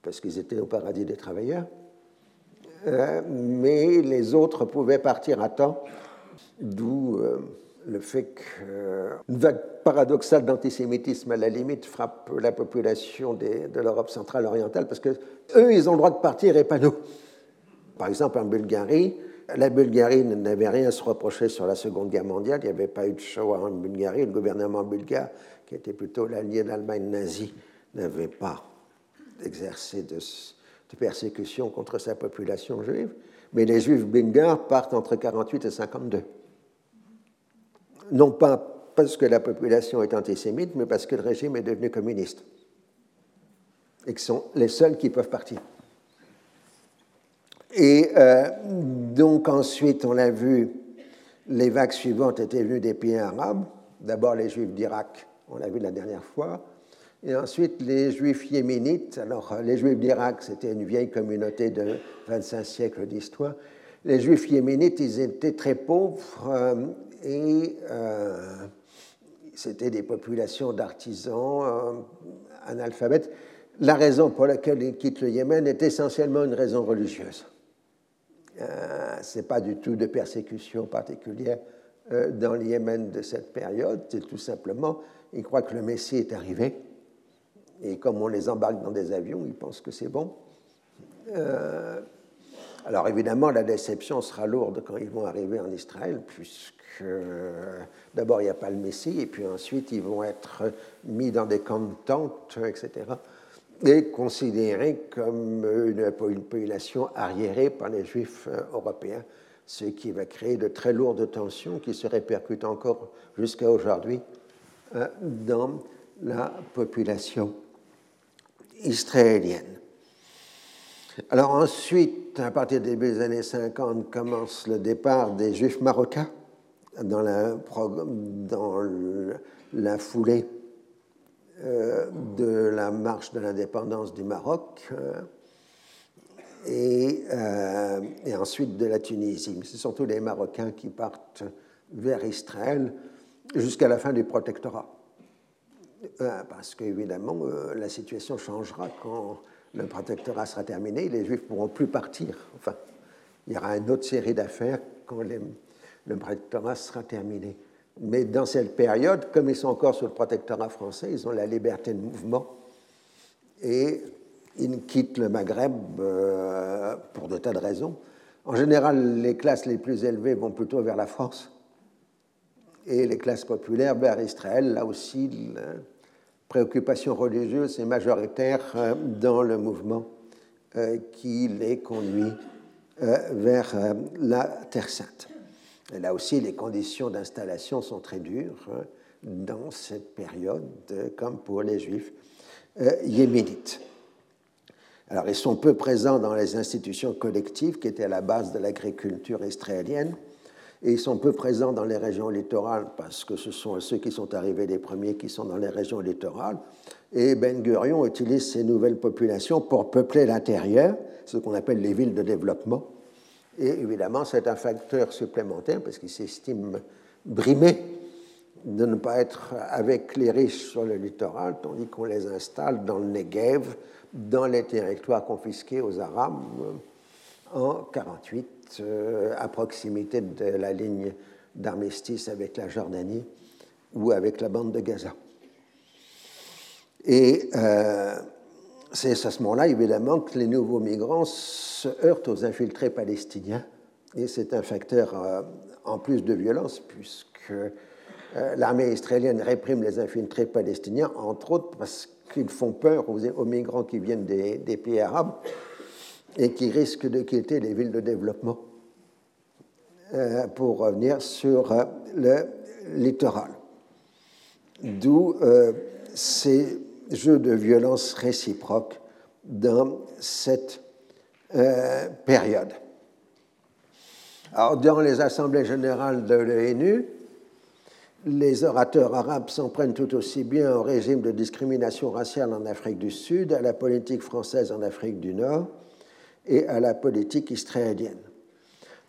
parce qu'ils étaient au paradis des travailleurs, euh, mais les autres pouvaient partir à temps, d'où euh, le fait qu'une vague paradoxale d'antisémitisme à la limite frappe la population de l'Europe centrale et orientale parce que eux, ils ont le droit de partir et pas nous. Par exemple, en Bulgarie, la Bulgarie n'avait rien à se reprocher sur la Seconde Guerre mondiale. Il n'y avait pas eu de Shoah en Bulgarie. Le gouvernement bulgare, qui était plutôt l'allié de l'Allemagne nazie, n'avait pas exercé de, persécution contre sa population juive. Mais les juifs bulgares partent entre 48 et 52. Non pas parce que la population est antisémite, mais parce que le régime est devenu communiste. Et que sont les seuls qui peuvent partir. Et euh, donc ensuite, on l'a vu, les vagues suivantes étaient venues des pays arabes. D'abord les juifs d'Irak, on l'a vu la dernière fois. Et ensuite les juifs yéménites. Alors les juifs d'Irak, c'était une vieille communauté de 25 siècles d'histoire. les Juifs yéménites, ils étaient très pauvres et c'était des populations d'artisans analphabètes. La raison pour laquelle ils quittent le Yémen est essentiellement une raison religieuse. Euh, Ce n'est pas du tout de persécution particulière euh, dans le Yémen de cette période, c'est tout simplement, ils croient que le Messie est arrivé, et comme on les embarque dans des avions, ils pensent que c'est bon. Euh, alors évidemment, la déception sera lourde quand ils vont arriver en Israël, puisque d'abord il n'y a pas le Messie, et puis ensuite ils vont être mis dans des camps de tentes, etc est considérée comme une, population arriérée par les juifs euh, européens, ce qui va créer de très lourdes tensions qui se répercutent encore jusqu'à aujourd'hui euh, dans la population israélienne. Alors ensuite, à partir début des années 50, commence le départ des juifs marocains dans la, dans la foulée de la marche de l'indépendance du Maroc euh, euh, et, ensuite de la Tunisie. Mais ce sont tous les Marocains qui partent vers Israël jusqu'à la fin du protectorat. parce qu'évidemment, la situation changera quand le protectorat sera terminé. Les Juifs ne pourront plus partir. Enfin, il y aura une autre série d'affaires quand le protectorat sera terminé. Mais dans cette période, comme ils sont encore sous le protectorat français, ils ont la liberté de mouvement et ils quittent le Maghreb euh, pour de tas de raisons. En général, les classes les plus élevées vont plutôt vers la France et les classes populaires vers Israël. Là aussi, la préoccupation religieuse est majoritaire euh, dans le mouvement euh, qui les conduit vers la Terre Sainte. Là aussi, les conditions d'installation sont très dures hein, dans cette période, comme pour les juifs euh, yéménites. Alors, ils sont peu présents dans les institutions collectives qui étaient à la base de l'agriculture israélienne, et ils sont peu présents dans les régions littorales parce que ce sont ceux qui sont arrivés les premiers qui sont dans les régions littorales. Et Ben Gurion utilise ces nouvelles populations pour peupler l'intérieur, ce qu'on appelle les villes de développement, et évidemment, c'est un facteur supplémentaire parce qu'il s'estime brimé de ne pas être avec les riches sur le littoral, tandis qu'on les installe dans le Negev, dans les territoires confisqués aux Arabes euh, en 1948, euh, à proximité de la ligne d'armistice avec la Jordanie ou avec la bande de Gaza. Et euh, c'est à ce moment-là, évidemment, que les nouveaux migrants se heurtent aux infiltrés palestiniens. Et c'est un facteur euh, en plus de violence, puisque euh, l'armée israélienne réprime les infiltrés palestiniens, entre autres parce qu'ils font peur aux, migrants qui viennent des, pays arabes et qui risquent de quitter les villes de développement euh, pour revenir sur le littoral. D'où ces jeu de violence réciproque dans cette euh, période. Alors, dans les assemblées générales de l'ONU, les orateurs arabes s'en prennent tout aussi bien au régime de discrimination raciale en Afrique du Sud, à la politique française en Afrique du Nord et à la politique israélienne.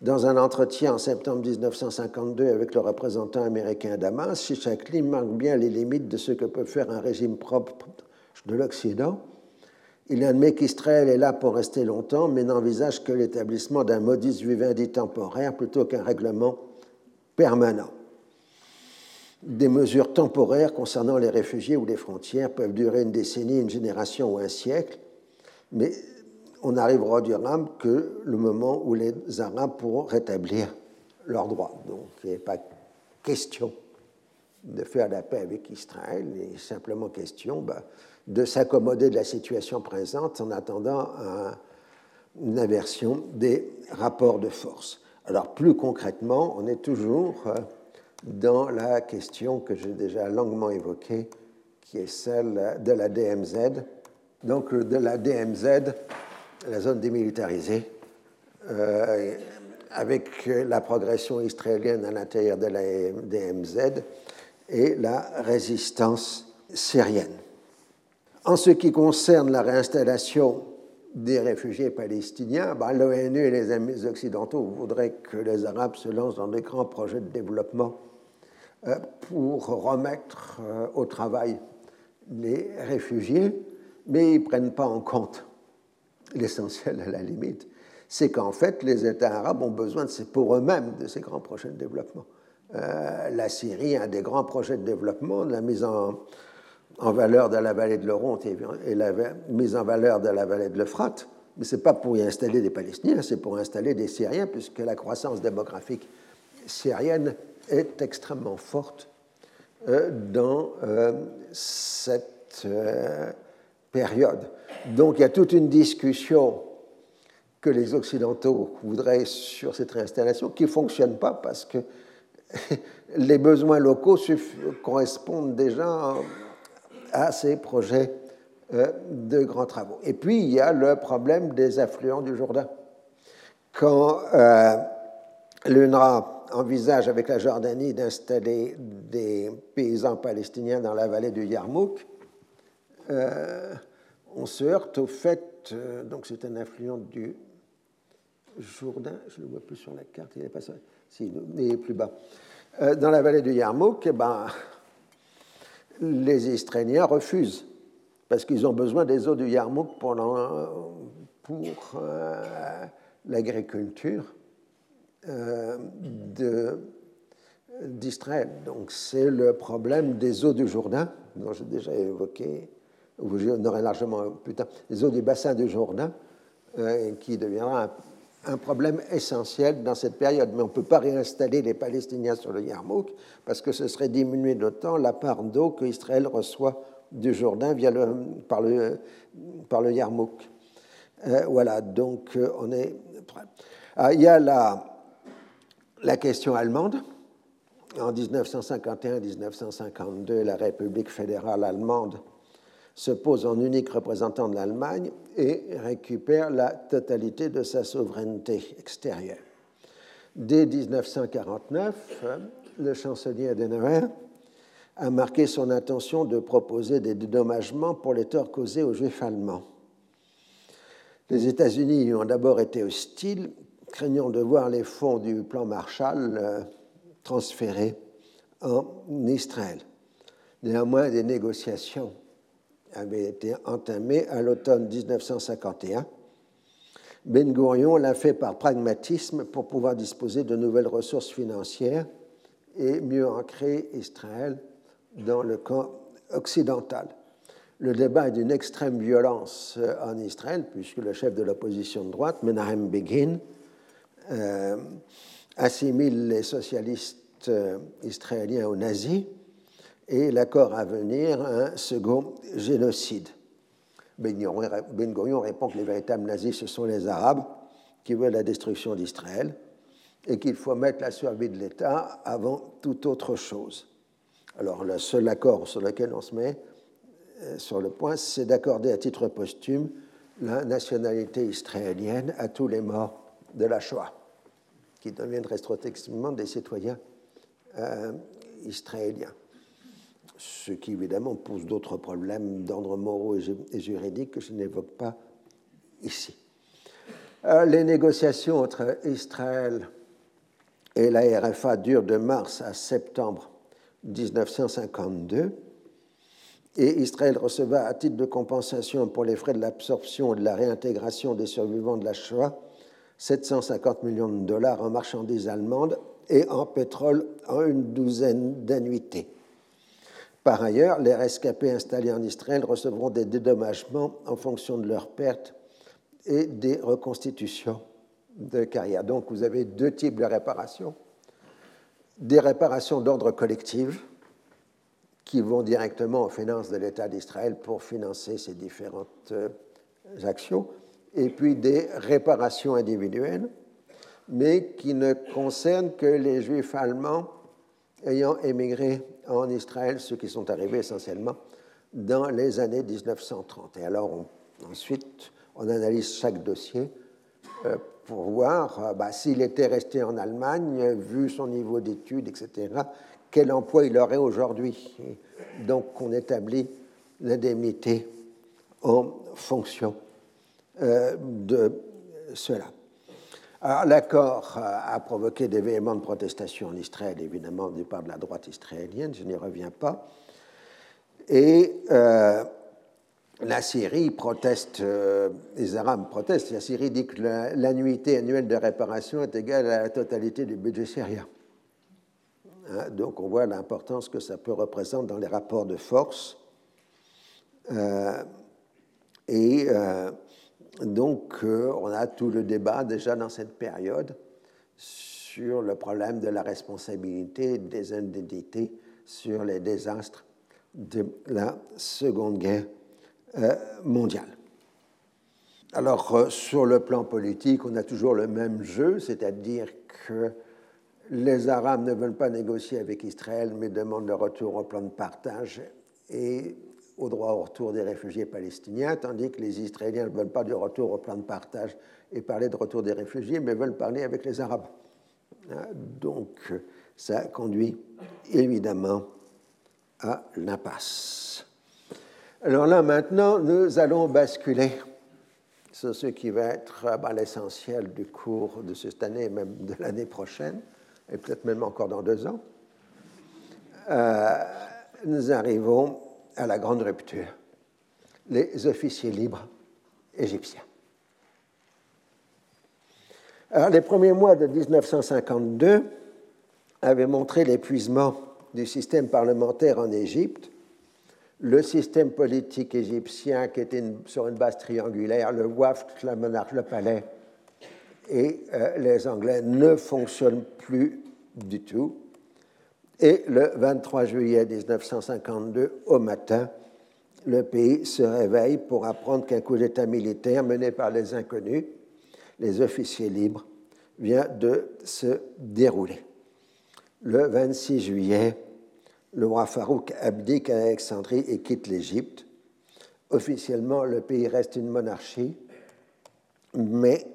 Dans un entretien en septembre 1952 avec le représentant américain Damas, Shishakli marque bien les limites de ce que peut faire un régime propre de l'Occident. Il admet qu'Israël est là pour rester longtemps, mais n'envisage que l'établissement d'un modus vivendi temporaire plutôt qu'un règlement permanent. Des mesures temporaires concernant les réfugiés ou les frontières peuvent durer une décennie, une génération ou un siècle, mais on n'arrivera durable que le moment où les Arabes pourront rétablir leurs droits. Donc il n'est pas question de faire la paix avec Israël, il est simplement question bah, de s'accommoder de la situation présente en attendant une inversion des rapports de force. Alors plus concrètement, on est toujours euh, dans la question que j'ai déjà longuement évoquée, qui est celle de la DMZ. Donc de la DMZ, la zone démilitarisée, euh, avec la progression israélienne à l'intérieur de la DMZ et la résistance syrienne. En ce qui concerne la réinstallation des réfugiés palestiniens, ben, l'ONU et les amis occidentaux voudraient que les Arabes se lancent dans des grands projets de développement euh, pour remettre euh, au travail les réfugiés, mais ils ne prennent pas en compte l'essentiel à la limite, c'est qu'en fait les États arabes ont besoin de ces, pour eux-mêmes de ces grands projets de développement. Euh, la Syrie a des grands projets de développement, la mise en, en valeur de la vallée de l'Oronte et la mise en valeur de la vallée de l'Euphrate, mais ce n'est pas pour y installer des Palestiniens, c'est pour installer des Syriens, puisque la croissance démographique syrienne est extrêmement forte euh, dans euh, cette Donc il y a toute une discussion que les Occidentaux voudraient sur cette réinstallation qui ne fonctionne pas parce que les besoins locaux correspondent déjà à ces projets euh, de grands travaux. Et puis, il y a le problème des affluents du Jourdain. Quand euh, l'UNRWA envisage avec la Jordanie d'installer des paysans palestiniens dans la vallée du Yarmouk, on se heurte au fait, donc c'est un affluent du Jourdain, je ne le vois plus sur la carte, il n'est pas si, il est plus bas. dans la vallée du Yarmouk, eh ben, les Israéliens refusent, parce qu'ils ont besoin des eaux du Yarmouk pour, euh, l'agriculture euh, d'Israël. Donc c'est le problème des eaux du Jourdain, dont j'ai déjà évoqué, ou j'en aurai largement plus tard, les eaux du bassin du Jourdain, euh, qui deviendra un problème essentiel dans cette période. Mais on ne peut pas réinstaller les Palestiniens sur le Yarmouk parce que ce serait diminuer d'autant la part d'eau qu'Israël reçoit du Jourdain via le, par, le, par le Yarmouk. Euh, voilà, donc euh, on est ah, il y a la, la question allemande. En 1951-1952, la République fédérale allemande se pose en unique représentant de l'Allemagne et récupère la totalité de sa souveraineté extérieure. Dès 1949, le chancelier Adenauer a marqué son intention de proposer des dédommagements pour les torts causés aux Juifs allemands. Les États-Unis ont d'abord été hostiles, craignant de voir les fonds du plan Marshall euh, transférés en Israël. Néanmoins, des négociations avait été entamé à l'automne 1951. Ben Gurion l'a fait par pragmatisme pour pouvoir disposer de nouvelles ressources financières et mieux ancrer Israël dans le camp occidental. Le débat est d'une extrême violence en Israël, puisque le chef de l'opposition de droite, Menahem Begin, euh, assimile les socialistes euh, israéliens aux nazis et l'accord à venir un second génocide. Ben Gurion répond que les véritables nazis, ce sont les Arabes qui veulent la destruction d'Israël et qu'il faut mettre la survie de l'État avant toute autre chose. Alors le seul accord sur lequel on se met euh, sur le point, c'est d'accorder à titre posthume la nationalité israélienne à tous les morts de la Shoah, qui deviennent rétrospectivement des citoyens euh, israéliens ce qui évidemment pose d'autres problèmes d'ordre moraux et juridiques que je n'évoque pas ici. Euh, les négociations entre Israël et la RFA durent de mars à septembre 1952 et Israël receva à titre de compensation pour les frais de l'absorption et de la réintégration des survivants de la Shoah 750 millions de dollars en marchandises allemandes et en pétrole en une douzaine d'annuités. Par ailleurs, les rescapés installés en Israël recevront des dédommagements en fonction de leurs pertes et des reconstitutions de carrière. Donc vous avez deux types de réparations. Des réparations d'ordre collectif qui vont directement aux finances de l'État d'Israël pour financer ces différentes euh, actions, et puis des réparations individuelles, mais qui ne concernent que les juifs allemands ayant émigré en Israël, ceux qui sont arrivés essentiellement dans les années 1930. Et alors, ensuite, on analyse chaque dossier euh, pour voir euh, bah, s'il était resté en Allemagne, vu son niveau d'études, etc., quel emploi il aurait aujourd'hui. Donc, on établit l'indemnité en fonction de cela. L'accord a provoqué des véhéments de protestation en Israël, évidemment, du part de la droite israélienne, je n'y reviens pas. Et euh, la Syrie proteste, euh, les Arabes protestent, la Syrie dit que l'annuité annuelle de réparation est égale à la totalité du budget syrien. Hein, donc on voit l'importance que ça peut représenter dans les rapports de force. Euh, et donc, euh, on a tout le débat déjà dans cette période sur le problème de la responsabilité des indemnités sur les désastres de la Seconde Guerre euh, mondiale. Alors, euh, sur le plan politique, on a toujours le même jeu, c'est-à-dire que les Arabes ne veulent pas négocier avec Israël, mais demandent le retour au plan de partage et au droit au retour des réfugiés palestiniens, tandis que les Israéliens ne veulent pas du retour au plan de partage et parler de retour des réfugiés, mais veulent parler avec les Arabes. Hein, donc, ça conduit évidemment à l'impasse. Alors là, maintenant, nous allons basculer sur ce qui va être euh, ben, l'essentiel du cours de cette année, même de l'année prochaine, et peut-être même encore dans deux ans. Euh, nous arrivons à la grande rupture, les officiers libres égyptiens. Alors, les premiers mois de 1952 avaient montré l'épuisement du système parlementaire en Égypte. Le système politique égyptien, qui était sur une base triangulaire, le WAFT, la monarque, le palais, et euh, les Anglais ne fonctionnent plus du tout. Et le 23 juillet 1952, au matin, le pays se réveille pour apprendre qu'un coup d'État militaire mené par les inconnus, les officiers libres, vient de se dérouler. Le 26 juillet, le roi Farouk abdique à Alexandrie et quitte l'Égypte. Officiellement, le pays reste une monarchie, mais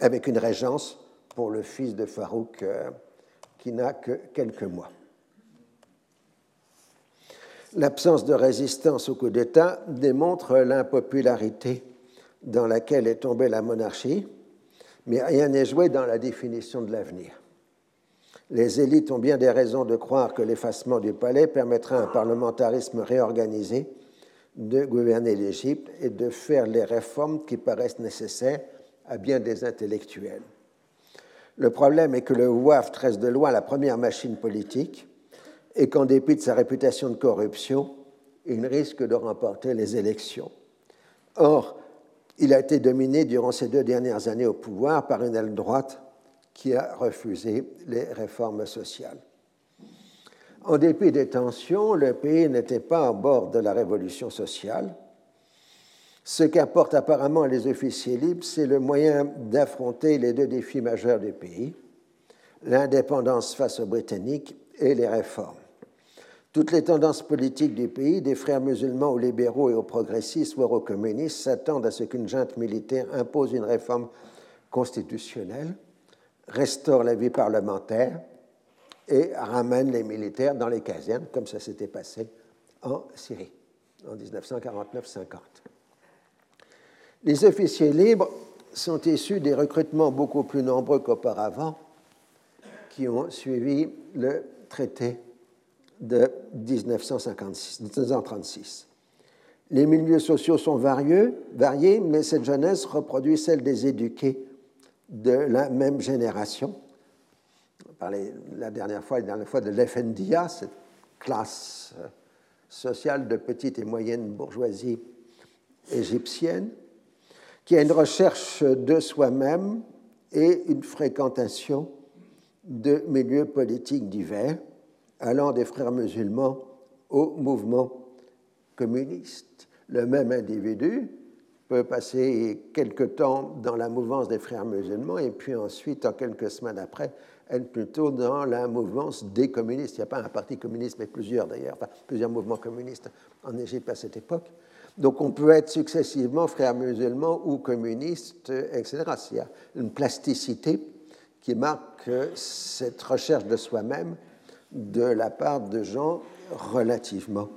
avec une régence pour le fils de Farouk euh, qui n'a que quelques mois. L'absence de résistance au coup d'État démontre l'impopularité dans laquelle est tombée la monarchie, mais rien n'est joué dans la définition de l'avenir. Les élites ont bien des raisons de croire que l'effacement du palais permettra à un parlementarisme réorganisé de gouverner l'Égypte et de faire les réformes qui paraissent nécessaires à bien des intellectuels. Le problème est que le WAF reste de loin la première machine politique et qu'en dépit de sa réputation de corruption, il risque de remporter les élections. Or, il a été dominé durant ces deux dernières années au pouvoir par une aile droite qui a refusé les réformes sociales. En dépit des tensions, le pays n'était pas à bord de la révolution sociale. Ce qu'apportent apparemment les officiers libres, c'est le moyen d'affronter les deux défis majeurs du pays, l'indépendance face aux Britanniques et les réformes. Toutes les tendances politiques du pays, des frères musulmans aux libéraux et aux progressistes, voire aux communistes, s'attendent à ce qu'une junte militaire impose une réforme constitutionnelle, restaure la vie parlementaire et ramène les militaires dans les casernes, comme ça s'était passé en Syrie en 1949-50. Les officiers libres sont issus des recrutements beaucoup plus nombreux qu'auparavant qui ont suivi le traité de 1936. Les milieux sociaux sont variés, variés, mais cette jeunesse reproduit celle des éduqués de la même génération. On parlait la dernière fois, la dernière fois de l'FNDIA, cette classe euh, sociale de petite et moyenne bourgeoisie égyptienne, qui a une recherche de soi-même et une fréquentation de milieux politiques divers allant des frères musulmans au mouvement communiste. Le même individu peut passer quelque temps dans la mouvance des frères musulmans et puis ensuite, en quelques semaines après, être plutôt dans la mouvance des communistes. Il n'y a pas un parti communiste, mais plusieurs d'ailleurs, plusieurs mouvements communistes en Égypte à cette époque. Donc on peut être successivement frère musulman ou communiste, etc. Il y a une plasticité qui marque cette recherche de soi-même de la part de gens relativement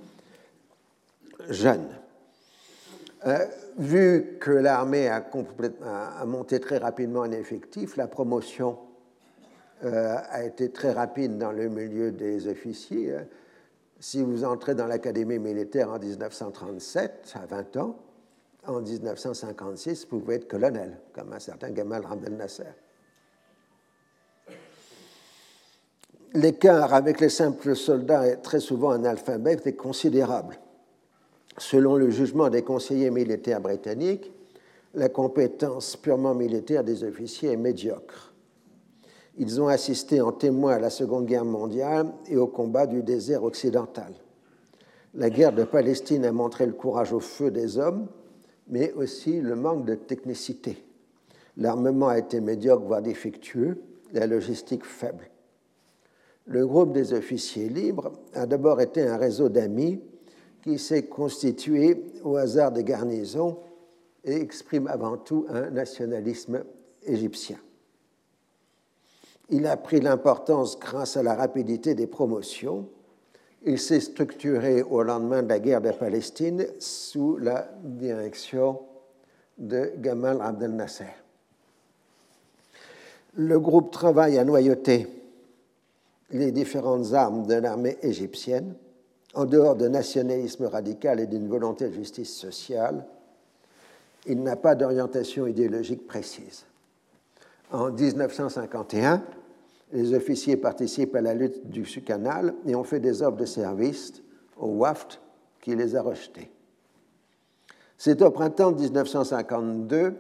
jeunes. Euh, vu que l'armée a, monté très rapidement en effectif, la promotion euh, a été très rapide dans le milieu des officiers. Si vous entrez dans l'académie militaire en 1937, à 20 ans, en 1956, vous pouvez être colonel, comme un certain Gamal Abdel Nasser. L'écart avec les simples soldats est très souvent analphabète est considérable. Selon le jugement des conseillers militaires britanniques, la compétence purement militaire des officiers est médiocre. Ils ont assisté en témoin à la Seconde Guerre mondiale et au combat du désert occidental. La guerre de Palestine a montré le courage au feu des hommes, mais aussi le manque de technicité. L'armement a été médiocre, voire défectueux, la logistique faible. Le groupe des officiers libres a d'abord été un réseau d'amis qui s'est constitué au hasard des garnisons et exprime avant tout un nationalisme égyptien. Il a pris l'importance grâce à la rapidité des promotions. Il s'est structuré au lendemain de la guerre de Palestine sous la direction de Gamal Abdel Nasser. Le groupe travaille à noyauter les différentes armes de l'armée égyptienne en dehors d'un nationalisme radical et d'une volonté de justice sociale, il n'a pas d'orientation idéologique précise. En 1951, les officiers participent à la lutte du canal et ont fait des offres de service au WAFT qui les a rejetés. C'est au printemps 1952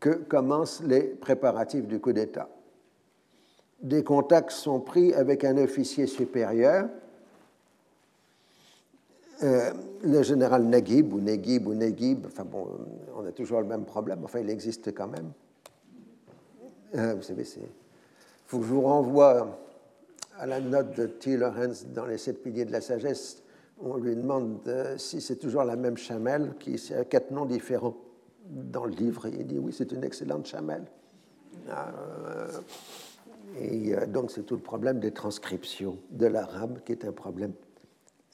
que commencent les préparatifs du coup d'État. Des contacts sont pris avec un officier supérieur euh, le général Naguib, ou Neguib, ou Neguib, enfin bon, on a toujours le même problème, enfin il existe quand même. Euh, vous savez, il faut que je vous renvoie à la note de T. Lawrence dans Les Sept Piliers de la Sagesse. On lui demande si c'est toujours la même chamelle, qui a quatre noms différents dans le livre. il dit oui, c'est une excellente chamelle. Euh, et donc c'est tout le problème des transcriptions de l'arabe qui est un problème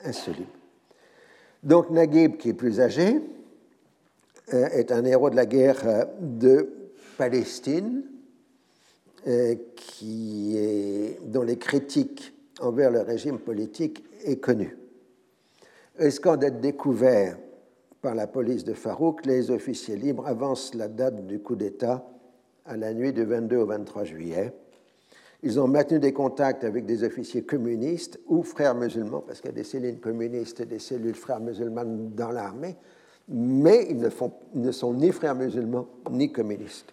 insoluble. Donc Naguib, qui est plus âgé, euh, est un héros de la guerre euh, de Palestine, euh, qui dont les critiques envers le régime politique est connue. Risquant d'être découvert par la police de Farouk, les officiers libres avancent la date du coup d'État à la nuit du 22 au 23 juillet ils ont maintenu des contacts avec des officiers communistes ou frères musulmans, parce qu'il y a des cellules communistes et des cellules frères musulmans dans l'armée, mais ils ne, sont ni frères musulmans ni communistes.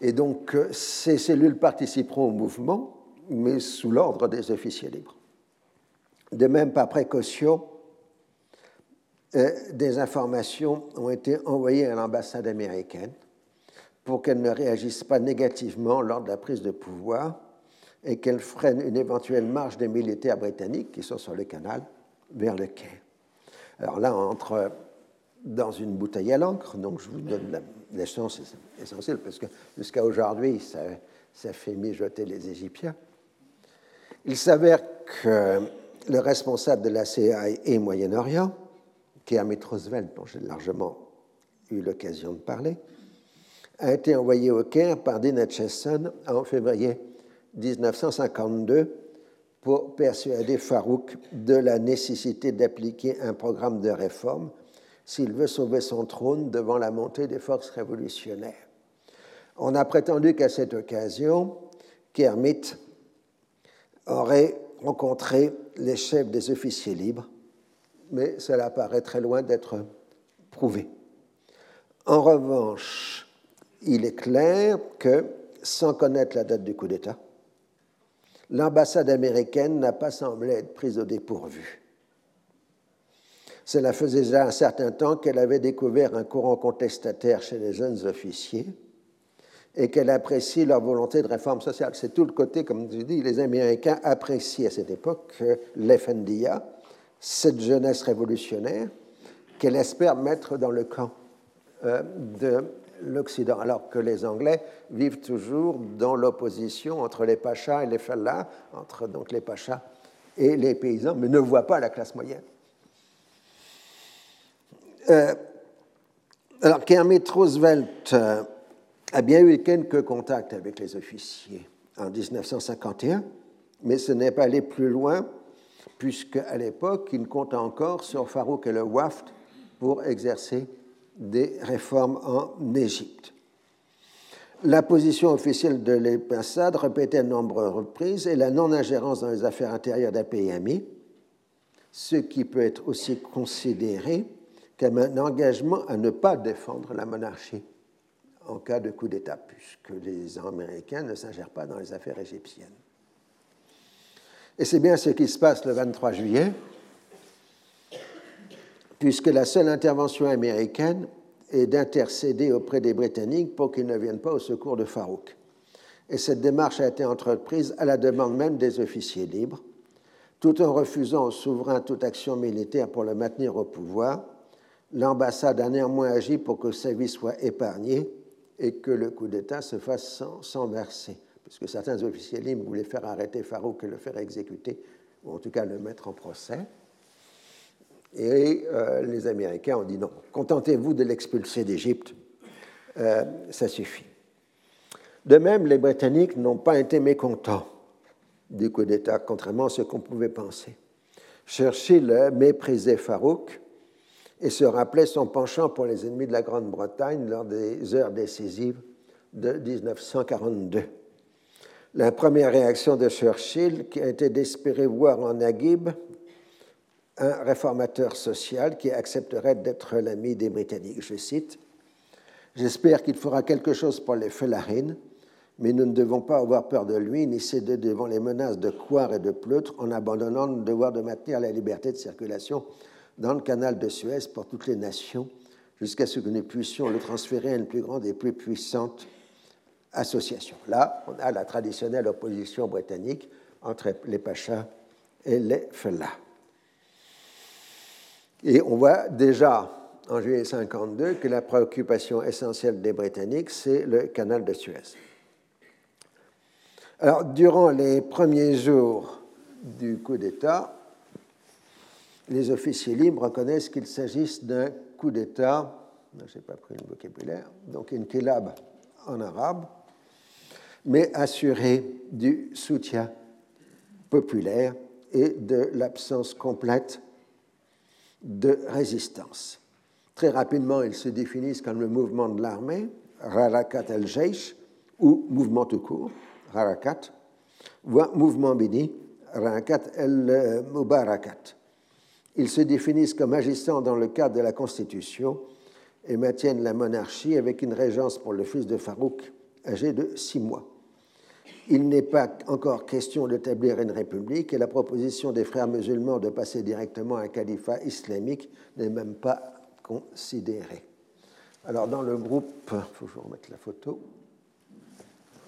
Et donc, euh, ces cellules participeront au mouvement, mais sous l'ordre des officiers libres. De même, par précaution, euh, des informations ont été envoyées à l'ambassade américaine pour qu'elle ne réagisse pas négativement lors de la prise de pouvoir et qu'elle freine une éventuelle marche des militaires britanniques qui sont sur le canal vers le quai. Alors là, on entre dans une bouteille à l'encre, donc je vous donne la, chance essentielle, parce que jusqu'à aujourd'hui, ça, fait mijoter les Égyptiens. Il s'avère que le responsable de la CIA et Moyen-Orient, qui est Roosevelt, dont j'ai largement eu l'occasion de parler, a été envoyé au Caire par Dean Acheson en février 1952 pour persuader Farouk de la nécessité d'appliquer un programme de réforme s'il veut sauver son trône devant la montée des forces révolutionnaires. On a prétendu qu'à cette occasion, Kermit aurait rencontré les chefs des officiers libres, mais cela paraît très loin d'être prouvé. En revanche, il est clair que, sans connaître la date du coup d'État, l'ambassade américaine n'a pas semblé être prise au dépourvu. Cela faisait déjà un certain temps qu'elle avait découvert un courant contestataire chez les jeunes officiers et qu'elle apprécie leur volonté de réforme sociale. C'est tout le côté, comme je dis, les Américains apprécient à cette époque l'FNDIA, cette jeunesse révolutionnaire, qu'elle espère mettre dans le camp euh, de l'Occident, alors que les Anglais vivent toujours dans l'opposition entre les pachas et les fallahs, entre donc les pachas et les paysans, mais ne voient pas la classe moyenne. Euh, alors, Kermit Roosevelt euh, a bien eu quelques contacts avec les officiers en 1951, mais ce n'est pas allé plus loin, puisque à l'époque, il compte encore sur Farouk et le WAFT pour exercer des réformes en Égypte. La position officielle de l'Epassad répétait à nombreuses reprises et la non-ingérence dans les affaires intérieures d'un pays ami, ce qui peut être aussi considéré comme un engagement à ne pas défendre la monarchie en cas de coup d'État, puisque les Américains ne s'ingèrent pas dans les affaires égyptiennes. Et c'est bien ce qui se passe le 23 juillet, puisque la seule intervention américaine est d'intercéder auprès des Britanniques pour qu'ils ne viennent pas au secours de Farouk. Et cette démarche a été entreprise à la demande même des officiers libres, tout en refusant au souverain toute action militaire pour le maintenir au pouvoir. L'ambassade a néanmoins agi pour que sa vie soit épargnée et que le coup d'État se fasse sans, sans verser, puisque certains officiers libres voulaient faire arrêter Farouk et le faire exécuter, ou en tout cas le mettre en procès. Et euh, les Américains ont dit non, contentez-vous de l'expulser d'Égypte, euh, ça suffit. De même, les Britanniques n'ont pas été mécontents du coup d'État, contrairement à ce qu'on pouvait penser. Churchill méprisait Farouk et se rappelait son penchant pour les ennemis de la Grande-Bretagne lors des heures décisives de 1942. La première réaction de Churchill, qui a été d'espérer voir en Naguib un réformateur social qui accepterait d'être l'ami des Britanniques. Je cite J'espère qu'il fera quelque chose pour les Fellahin, mais nous ne devons pas avoir peur de lui ni céder devant les menaces de Coire et de Pleutre en abandonnant le devoir de maintenir la liberté de circulation dans le canal de Suez pour toutes les nations, jusqu'à ce que nous puissions le transférer à une plus grande et plus puissante association. Là, on a la traditionnelle opposition britannique entre les Pachas et les Fellahs. Et on voit déjà en juillet 1952 que la préoccupation essentielle des Britanniques, c'est le canal de Suez. Alors, durant les premiers jours du coup d'État, les officiers libres reconnaissent qu'il s'agisse d'un coup d'État, je n'ai pas pris le vocabulaire, donc une kilab en arabe, mais assuré du soutien populaire et de l'absence complète de résistance. Très rapidement, ils se définissent comme le mouvement de l'armée, Rarakat al-Jaish, ou mouvement tout court, Rarakat, ou mouvement béni, Rarakat al-Mubarakat. Ils se définissent comme agissant dans le cadre de la Constitution et maintiennent la monarchie avec une régence pour le fils de Farouk, âgé de six mois il n'est pas encore question d'établir une république et la proposition des frères musulmans de passer directement à un califat islamique n'est même pas considérée. Alors dans le groupe, il faut que je vous remette la photo,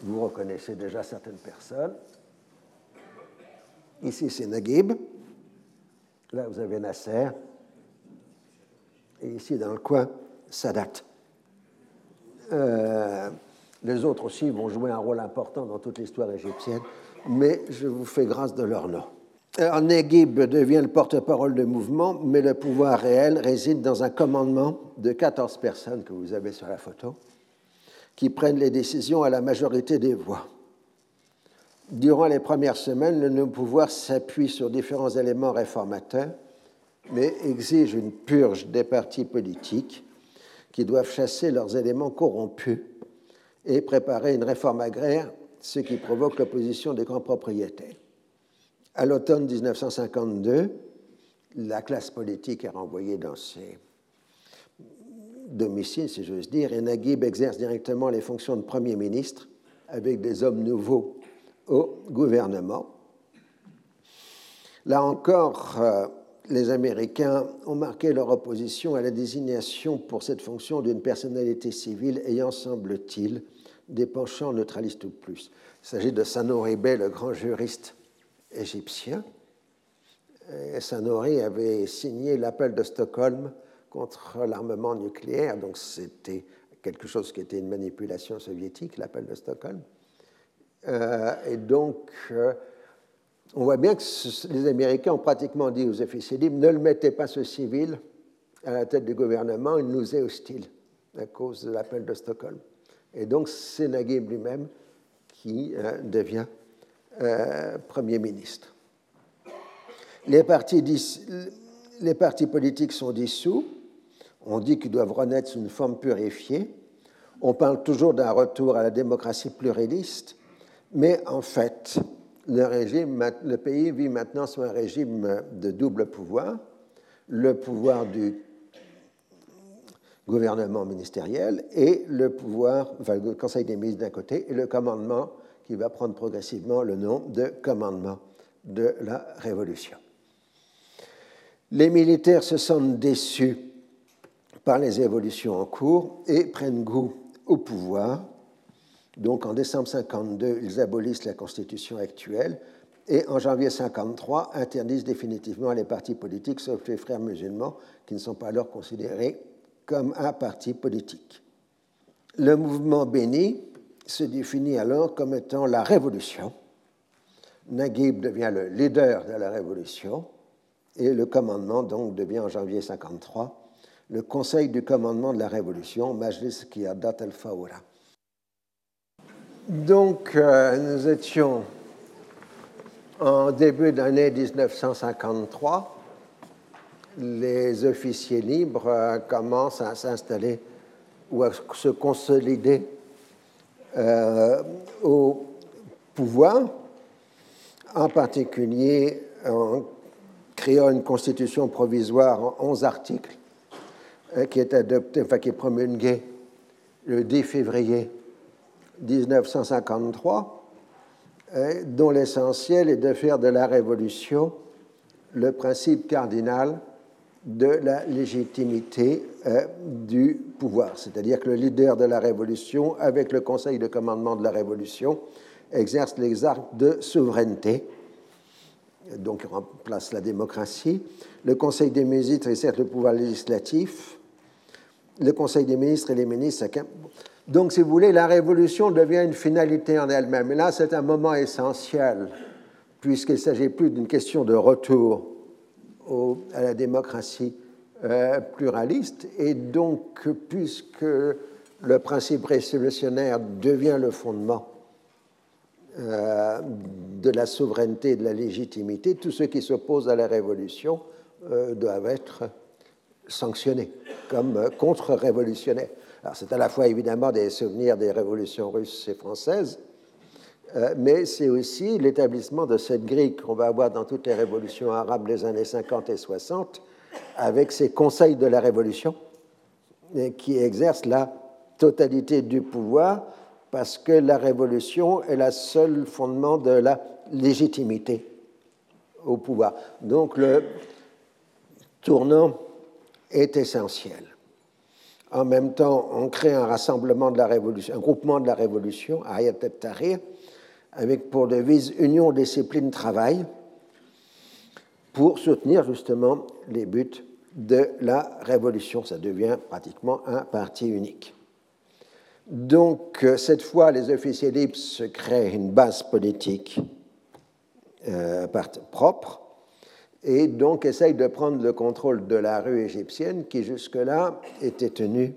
vous reconnaissez déjà certaines personnes. Ici c'est Naguib, là vous avez Nasser, et ici dans le coin, Sadat. Euh, les autres aussi vont jouer un rôle important dans toute l'histoire égyptienne, mais je vous fais grâce de leur nom. Neguib devient le porte-parole du mouvement, mais le pouvoir réel réside dans un commandement de 14 personnes que vous avez sur la photo, qui prennent les décisions à la majorité des voix. Durant les premières semaines, le nouveau pouvoir s'appuie sur différents éléments réformateurs, mais exige une purge des partis politiques qui doivent chasser leurs éléments corrompus et préparer une réforme agraire, ce qui provoque l'opposition des grands propriétaires. À l'automne 1952, la classe politique est renvoyée dans ses domiciles, si j'ose dire, et Naguib exerce directement les fonctions de Premier ministre avec des hommes nouveaux au gouvernement. Là encore, euh, les Américains ont marqué leur opposition à la désignation pour cette fonction d'une personnalité civile ayant, semble-t-il, des penchants neutralistes ou plus. Il s'agit de Sanori Bey, le grand juriste égyptien. Sanori avait signé l'appel de Stockholm contre l'armement nucléaire, donc c'était quelque chose qui était une manipulation soviétique, l'appel de Stockholm. Euh, et donc, euh, on voit bien que les Américains ont pratiquement dit aux officiers libres ne le mettez pas ce civil à la tête du gouvernement, il nous est hostile à cause de l'appel de Stockholm. Et donc, c'est Naguib lui-même qui euh, devient euh, Premier ministre. Les partis, politiques sont dissous. On dit qu'ils doivent renaître sous une forme purifiée. On parle toujours d'un retour à la démocratie pluraliste, mais en fait, le, le pays vit maintenant sous un régime de double pouvoir, le pouvoir du gouvernement ministériel et le pouvoir, enfin le Conseil des ministres d'un côté et le commandement qui va prendre progressivement le nom de commandement de la Révolution. Les militaires se sentent déçus par les évolutions en cours et prennent goût au pouvoir. Donc en décembre 52, ils abolissent la constitution actuelle et en janvier 53 interdisent définitivement les partis politiques, sauf les frères musulmans, qui ne sont pas alors considérés comme un parti politique. Le mouvement béni se définit alors comme étant la révolution. Naguib devient le leader de la révolution et le commandement donc devient en janvier 53 le Conseil du commandement de la révolution, Majlis Qiyadat al-Fawra. Donc euh, nous étions en début d'année 1953 les officiers libres euh, commencent à s'installer ou à se consolider euh, au pouvoir, en particulier en créant une constitution provisoire en 11 articles euh, qui est adoptée, enfin qui est promulguée le 10 février 1953, dont l'essentiel est de faire de la révolution le principe cardinal de la légitimité euh, du pouvoir. C'est-à-dire que le leader de la révolution, avec le conseil de commandement de la révolution, exerce les de souveraineté, donc remplace la démocratie. Le conseil des ministres exerce le pouvoir législatif. Le conseil des ministres et les ministres. Donc, si vous voulez, la révolution devient une finalité en elle-même. Et là, c'est un moment essentiel, puisqu'il ne s'agit plus d'une question de retour à la démocratie euh, pluraliste. Et donc, puisque le principe révolutionnaire devient le fondement euh, de la souveraineté et de la légitimité, tous ceux qui s'opposent à la révolution euh, doivent être sanctionnés comme contre-révolutionnaires. Alors c'est à la fois évidemment des souvenirs des révolutions russes et françaises, mais c'est aussi l'établissement de cette grille qu'on va avoir dans toutes les révolutions arabes des années 50 et 60, avec ces conseils de la révolution qui exercent la totalité du pouvoir, parce que la révolution est le seul fondement de la légitimité au pouvoir. Donc le tournant est essentiel. En même temps, on crée un rassemblement de la révolution, un groupement de la révolution, Ayat tahrir avec pour devise Union, discipline, travail, pour soutenir justement les buts de la révolution. Ça devient pratiquement un parti unique. Donc, euh, cette fois, les officiers libres se créent une base politique euh, propre et donc essayent de prendre le contrôle de la rue égyptienne qui jusque-là était tenue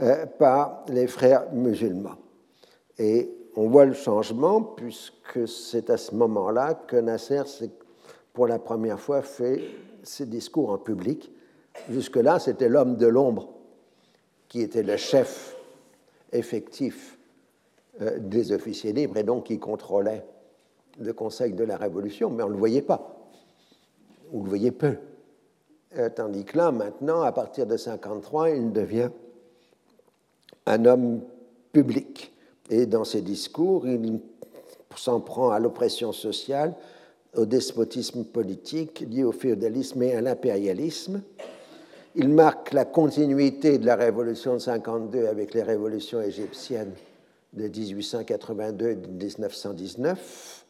euh, par les frères musulmans. Et on voit le changement puisque c'est à ce moment-là que Nasser, pour la première fois, fait ses discours en public. Jusque-là, c'était l'homme de l'ombre qui était le chef effectif euh, des officiers libres et donc qui contrôlait le Conseil de la Révolution, mais on ne le voyait pas, ou le voyait peu. Euh, tandis que là, maintenant, à partir de 1953, il devient un homme public. Et dans ses discours, il s'en prend à l'oppression sociale, au despotisme politique lié au féodalisme et à l'impérialisme. Il marque la continuité de la révolution de 52 avec les révolutions égyptiennes de 1882 et de 1919.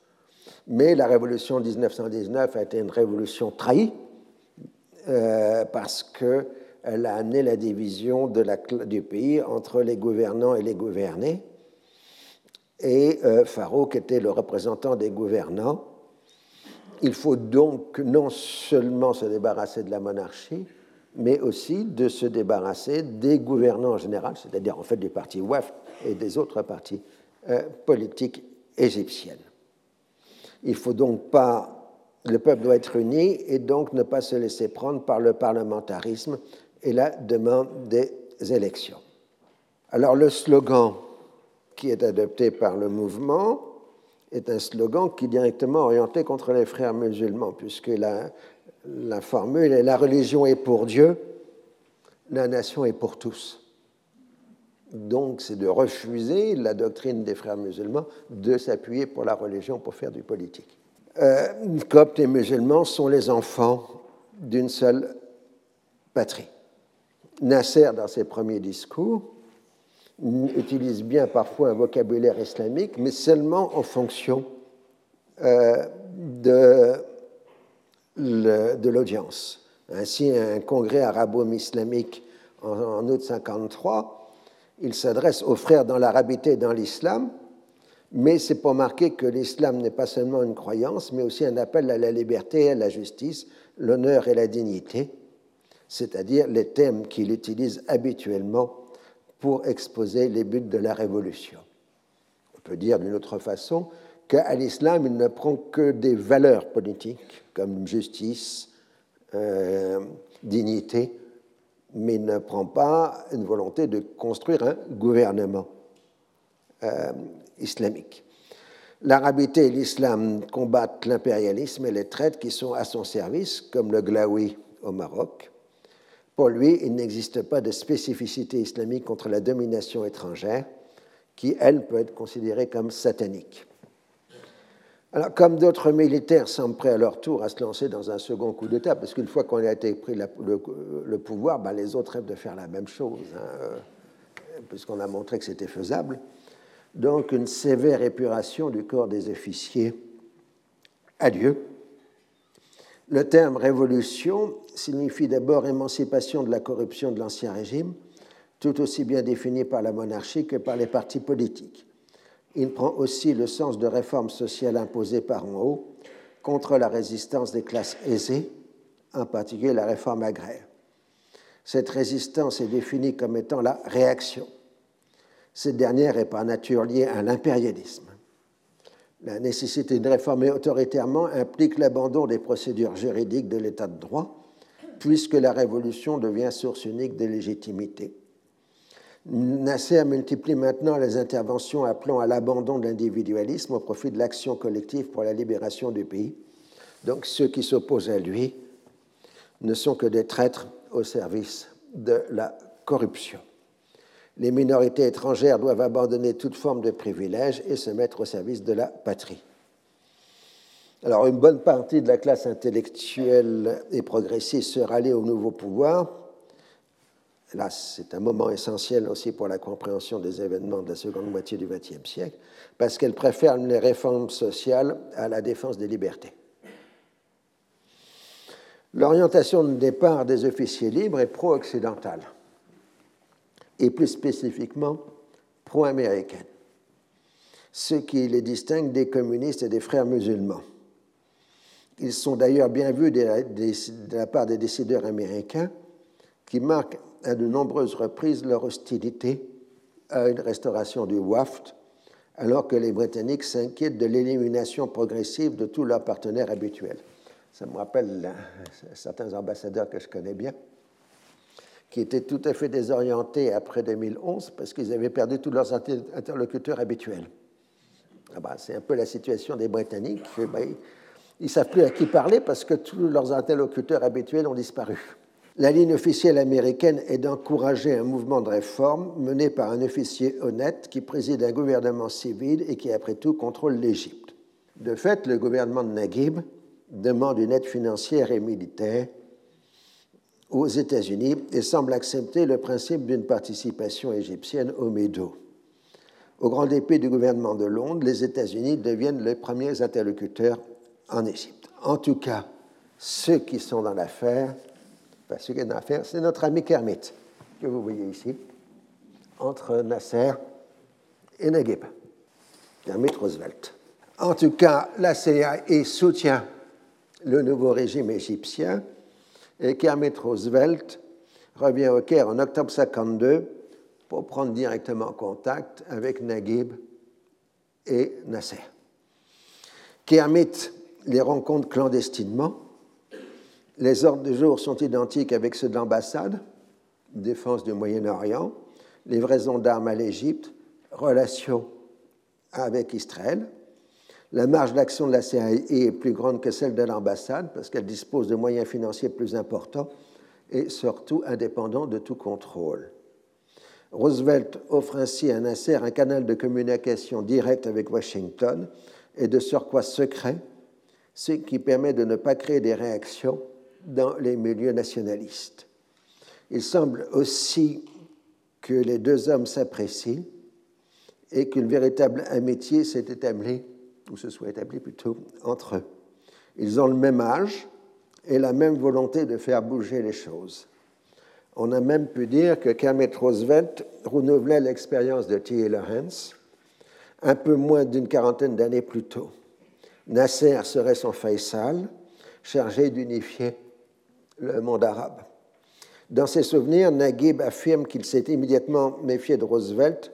Mais la révolution de 1919 a été une révolution trahie euh, parce qu'elle a amené la division du pays entre les gouvernants et les gouvernés et euh, Farouk était le représentant des gouvernants. Il faut donc non seulement se débarrasser de la monarchie, mais aussi de se débarrasser des gouvernants en général, c'est-à-dire en fait du parti WAF et des autres partis euh, politiques égyptiennes. Il faut donc pas le peuple doit être uni et donc ne pas se laisser prendre par le parlementarisme et la demande des élections. Alors le slogan qui est adopté par le mouvement est un slogan qui est directement orienté contre les frères musulmans, puisque la, formule est la religion est pour Dieu, la nation est pour tous. Donc c'est de refuser la doctrine des frères musulmans de s'appuyer pour la religion pour faire du politique. Euh, coptes et musulmans sont les enfants d'une seule patrie. Nasser, dans ses premiers discours, utilise bien parfois un vocabulaire islamique, mais seulement en fonction euh, de, l'audience. Ainsi, un congrès arabo-islamique en, août 53, il s'adresse aux frères dans l'arabité et dans l'islam, mais c'est pour marquer que l'islam n'est pas seulement une croyance, mais aussi un appel à la liberté, à la justice, l'honneur et la dignité, c'est-à-dire les thèmes qu'il utilise habituellement pour exposer les buts de la révolution. On peut dire d'une autre façon qu'à l'islam, il ne prend que des valeurs politiques comme justice, euh, dignité, mais il ne prend pas une volonté de construire un gouvernement. Euh, islamique. L'arabité et l'islam combattent l'impérialisme et les traites qui sont à son service, comme le glaoui au Maroc. Pour lui, il n'existe pas de spécificité islamique contre la domination étrangère, qui, elle, peut être considérée comme satanique. Alors, comme d'autres militaires semblent prêts à leur tour à se lancer dans un second coup d'État, parce qu'une fois qu'on a été pris le, pouvoir, ben, les autres rêvent de faire la même chose, hein, euh, puisqu'on a montré que c'était faisable donc une sévère épuration du corps des officiers a lieu. Le terme révolution signifie d'abord émancipation de la corruption de l'Ancien Régime, tout aussi bien définie par la monarchie que par les partis politiques. Il prend aussi le sens de réforme sociale imposée par en haut contre la résistance des classes aisées, en particulier la réforme agraire. Cette résistance est définie comme étant la réaction cette dernière est par nature liée à l'impérialisme. La nécessité de réformer autoritairement implique l'abandon des procédures juridiques de l'état de droit, puisque la révolution devient source unique de légitimité. Nasser multiplie maintenant les interventions appelant à l'abandon de l'individualisme au profit de l'action collective pour la libération du pays. Donc ceux qui s'opposent à lui ne sont que des traîtres au service de la corruption les minorités étrangères doivent abandonner toute forme de privilège et se mettre au service de la patrie. Alors, une bonne partie de la classe intellectuelle et progressiste se rallie au nouveau pouvoir. Là, c'est un moment essentiel aussi pour la compréhension des événements de la seconde moitié du XXe siècle, parce qu'elle préfère les réformes sociales à la défense des libertés. L'orientation de départ des officiers libres est pro-occidentale et plus spécifiquement pro-américaine, ce qui les distingue des communistes et des frères musulmans. Ils sont d'ailleurs bien vus de la, part des décideurs américains qui marquent à de nombreuses reprises leur hostilité à une restauration du WAFT, alors que les Britanniques s'inquiètent de l'élimination progressive de tous leurs partenaires habituels. Ça me rappelle certains ambassadeurs que je connais bien, qui étaient tout à fait désorientés après 2011 parce qu'ils avaient perdu tous leurs interlocuteurs habituels. Ah bah, c'est un peu la situation des Britanniques. Bah, ils ne savent plus à qui parler parce que tous leurs interlocuteurs habituels ont disparu. La ligne officielle américaine est d'encourager un mouvement de réforme mené par un officier honnête qui préside un gouvernement civil et qui, après tout, contrôle l'Égypte. De fait, le gouvernement de Naguib demande une aide financière et militaire aux États-Unis et semble accepter le principe d'une participation égyptienne au MEDO. Au grand dépit du gouvernement de Londres, les États-Unis deviennent les premiers interlocuteurs en Égypte. En tout cas, ceux qui sont dans l'affaire, enfin, ceux qui sont dans l'affaire, c'est notre ami Kermit, que vous voyez ici, entre Nasser et Naguib, Kermit Roosevelt. En tout cas, la CIA soutient le nouveau régime égyptien et Kermit Roosevelt revient au Caire en octobre 52 pour prendre directement contact avec Naguib et Nasser. Kermit les rencontre clandestinement. Les ordres du jour sont identiques avec ceux de l'ambassade, défense du Moyen-Orient, livraison d'armes à l'Égypte, relations avec Israël. La marge d'action de la CIA est plus grande que celle de l'ambassade parce qu'elle dispose de moyens financiers plus importants et surtout indépendants de tout contrôle. Roosevelt offre ainsi à Nasser un canal de communication direct avec Washington et de surcroît secret, ce qui permet de ne pas créer des réactions dans les milieux nationalistes. Il semble aussi que les deux hommes s'apprécient et qu'une véritable amitié s'est établie, ou se soit établie plutôt, entre eux. Ils ont le même âge et la même volonté de faire bouger les choses. On a même pu dire que Kermit Roosevelt renouvelait l'expérience de T. Lawrence un peu moins d'une quarantaine d'années plus tôt. Nasser serait son Faisal, chargé d'unifier le monde arabe. Dans ses souvenirs, Naguib affirme qu'il s'est immédiatement méfié de Roosevelt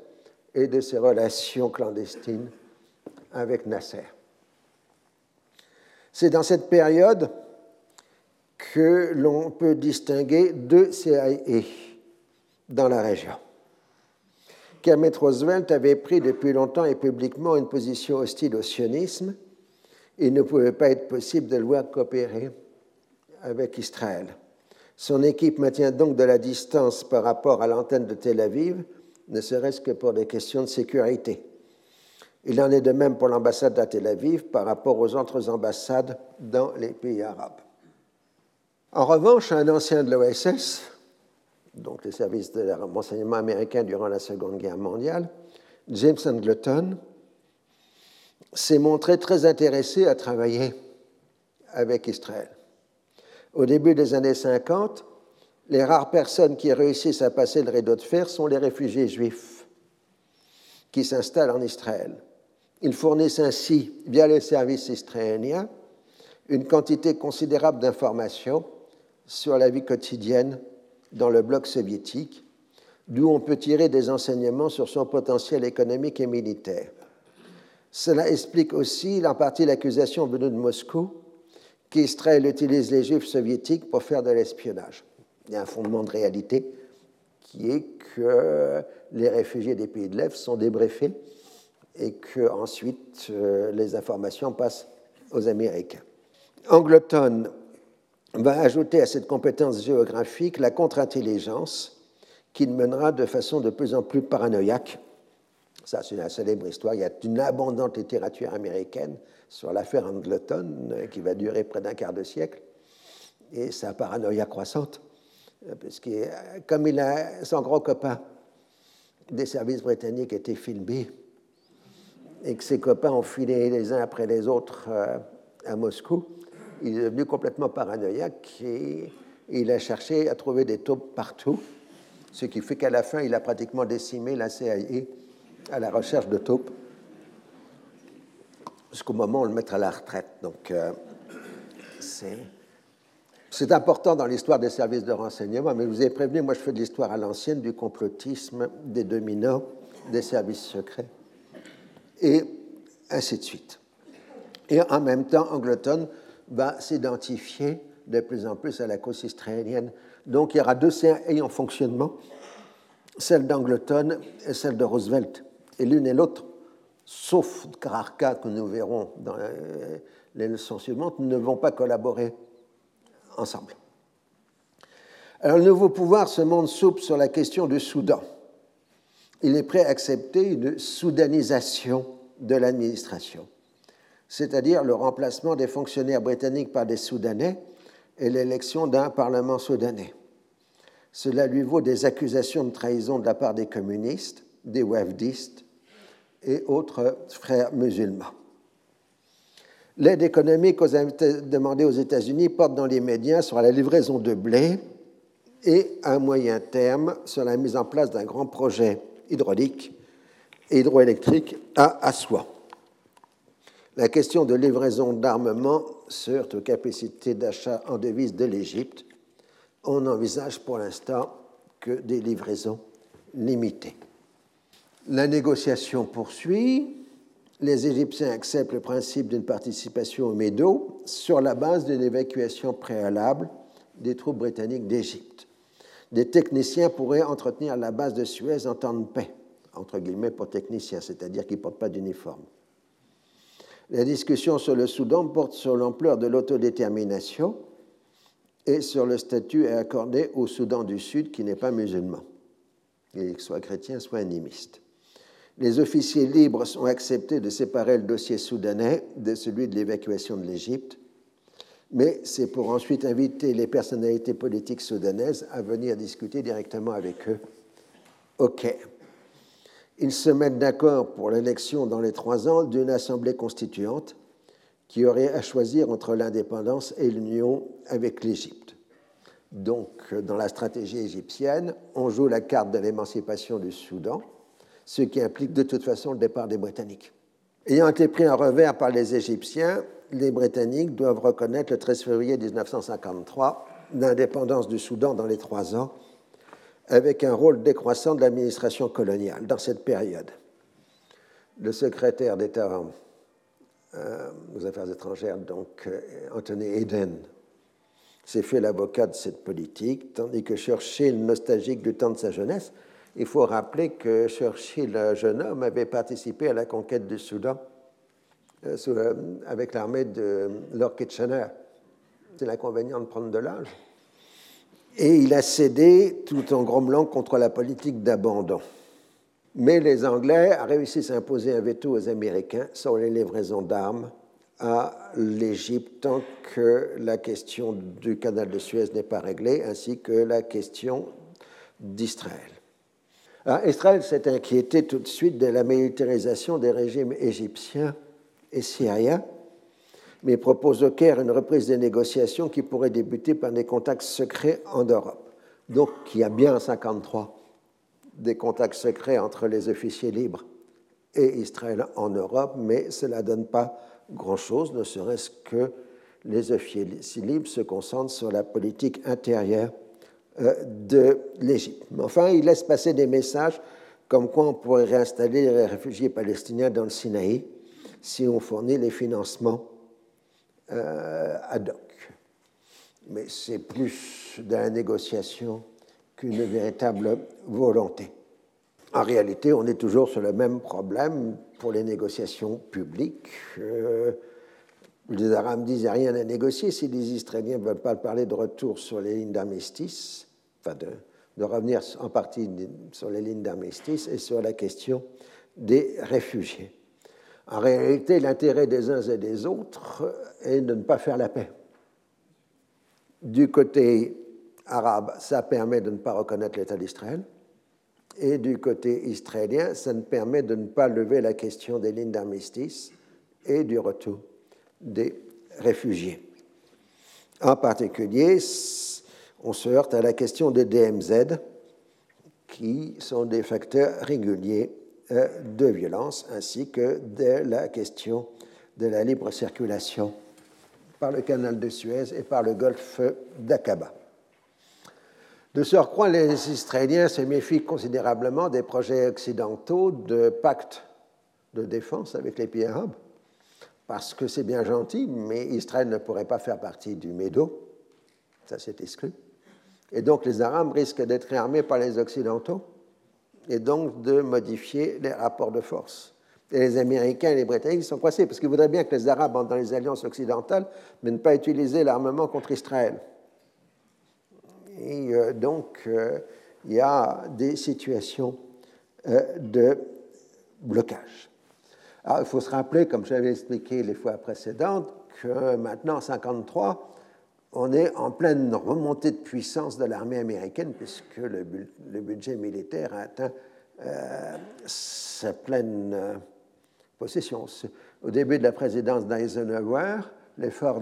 et de ses relations clandestines avec Nasser. C'est dans cette période que l'on peut distinguer deux CIA dans la région. Kermit Roosevelt avait pris depuis longtemps et publiquement une position hostile au sionisme. Il ne pouvait pas être possible de le voir coopérer avec Israël. Son équipe maintient donc de la distance par rapport à l'antenne de Tel Aviv, ne serait-ce que pour des questions de sécurité. Il en est de même pour l'ambassade à Tel Aviv par rapport aux autres ambassades dans les pays arabes. En revanche, un ancien de l'OSS, donc le service de renseignement américain durant la Seconde Guerre mondiale, James Angleton, s'est montré très intéressé à travailler avec Israël. Au début des années 50, les rares personnes qui réussissent à passer le rideau de fer sont les réfugiés juifs qui s'installent en Israël. Ils fournissent ainsi, via les services israéliens, une quantité considérable d'informations sur la vie quotidienne dans le bloc soviétique, d'où on peut tirer des enseignements sur son potentiel économique et militaire. Cela explique aussi en partie l'accusation venue de Moscou qu'Israël utilise les juifs soviétiques pour faire de l'espionnage. Il y a un fondement de réalité qui est que les réfugiés des pays de l'Est sont débriefés et que ensuite euh, les informations passent aux Américains. Angleton va ajouter à cette compétence géographique la contre-intelligence qui mènera de façon de plus en plus paranoïaque. Ça, c'est une célèbre histoire. Il y a une abondante littérature américaine sur l'affaire Angleton euh, qui va durer près d'un quart de siècle. Et sa paranoïa croissante, euh, parce que comme il a son gros copain des services britanniques était filmé, et que ses copains ont filé les uns après les autres à Moscou, il est devenu complètement paranoïaque et il a cherché à trouver des taupes partout, ce qui fait qu'à la fin, il a pratiquement décimé la CIA à la recherche de taupes jusqu'au moment où on le mettra à la retraite. Donc, euh, c'est important dans l'histoire des services de renseignement, mais je vous ai prévenu, moi je fais de l'histoire à l'ancienne, du complotisme, des dominants, des services secrets, et ainsi de suite. Et en même temps, Angleton va s'identifier de plus en plus à la cause israélienne. Donc il y aura deux CIA en fonctionnement, celle d'Angleton et celle de Roosevelt. Et l'une et l'autre, sauf Kararka que nous verrons dans les leçons suivantes, ne vont pas collaborer ensemble. Alors le nouveau pouvoir se montre souple sur la question du Soudan. Il est prêt à accepter une soudanisation de l'administration c'est-à-dire le remplacement des fonctionnaires britanniques par des Soudanais et l'élection d'un Parlement soudanais. Cela lui vaut des accusations de trahison de la part des communistes, des wafdistes et autres frères musulmans. L'aide économique demandée aux États-Unis porte dans les médias sur la livraison de blé et, à moyen terme, sur la mise en place d'un grand projet hydraulique et hydroélectrique à Aswan. La question de livraison d'armement se heurte aux capacités d'achat en devises de l'Égypte, on n'envisage pour l'instant que des livraisons limitées. La négociation poursuit. Les Égyptiens acceptent le principe d'une participation au Médo sur la base d'une évacuation préalable des troupes britanniques d'Égypte. Des techniciens pourraient entretenir la base de Suez en temps de paix, entre guillemets pour techniciens, c'est-à-dire qu'ils ne portent pas d'uniforme. La discussion sur le Soudan porte sur l'ampleur de l'autodétermination et sur le statut accordé au Soudan du Sud qui n'est pas musulman, qu'il soit chrétien, soit animiste. Les officiers libres ont accepté de séparer le dossier soudanais de celui de l'évacuation de l'Égypte, mais c'est pour ensuite inviter les personnalités politiques soudanaises à venir discuter directement avec eux OK. Ils se mettent d'accord pour l'élection dans les trois ans d'une assemblée constituante qui aurait à choisir entre l'indépendance et l'union avec l'Égypte. Donc, dans la stratégie égyptienne, on joue la carte de l'émancipation du Soudan, ce qui implique de toute façon le départ des Britanniques. Ayant été pris en revers par les Égyptiens, les Britanniques doivent reconnaître le 13 février 1953 l'indépendance du Soudan dans les trois ans, avec un rôle décroissant de l'administration coloniale dans cette période. Le secrétaire d'État euh, aux Affaires étrangères, donc euh, Anthony Eden, s'est fait l'avocat de cette politique, tandis que Churchill, nostalgique du temps de sa jeunesse, il faut rappeler que Churchill, jeune homme, avait participé à la conquête du Soudan euh, avec l'armée de Lord Kitchener. C'est l'inconvénient de prendre de l'âge. Et il a cédé tout en grommelant contre la politique d'abandon. Mais les Anglais ont réussi à s'imposer un veto aux Américains sur les livraisons d'armes à l'Égypte tant que la question du canal de Suez n'est pas réglée, ainsi que la question d'Israël. Israël s'est inquiété tout de suite de la militarisation des régimes égyptiens et syriens, mais propose au Caire une reprise des négociations qui pourrait débuter par des contacts secrets en Europe. Donc, il y a bien en 1953 des contacts secrets entre les officiers libres et Israël en Europe, mais cela ne donne pas grand-chose, ne serait-ce que les officiers libres se concentrent sur la politique intérieure de l'Égypte. Enfin, il laisse passer des messages comme quoi on pourrait réinstaller les réfugiés palestiniens dans le Sinaï si on fournit les financements euh, ad hoc. Mais c'est plus de la négociation qu'une véritable volonté. En réalité, on est toujours sur le même problème pour les négociations publiques. Euh, les Arabes disent qu'il n'y a rien à négocier si les Israéliens ne veulent pas parler de retour sur les lignes d'armistice, enfin de, de, revenir en partie sur les lignes d'armistice et sur la question des réfugiés. En réalité, l'intérêt des uns et des autres est de ne pas faire la paix. Du côté arabe, ça permet de ne pas reconnaître l'État d'Israël. Et du côté israélien, ça ne permet de ne pas lever la question des lignes d'armistice et du retour des réfugiés. En particulier, on se heurte à la question des DMZ, qui sont des facteurs réguliers euh, de violence, ainsi que de la question de la libre circulation par le canal de Suez et par le golfe d'Aqaba. De surcroît, les Israéliens se méfient considérablement des projets occidentaux de pacte de défense avec les pays arabes, parce que c'est bien gentil, mais Israël ne pourrait pas faire partie du Médo, ça c'est exclu. Et donc les Arabes risquent d'être réarmés par les Occidentaux et donc de modifier les rapports de force. Et les Américains et les Britanniques sont coincés parce qu'ils voudraient bien que les Arabes entrent dans les alliances occidentales, mais ne pas utiliser l'armement contre Israël. Et euh, donc, euh, il y a des situations euh, de blocage. Alors, il faut se rappeler, comme j'avais expliqué les fois précédentes, que maintenant, en 1953, on est en pleine remontée de puissance de l'armée américaine, puisque le, budget militaire a atteint sa pleine possession. Au début de la présidence d'Eisenhower, l'effort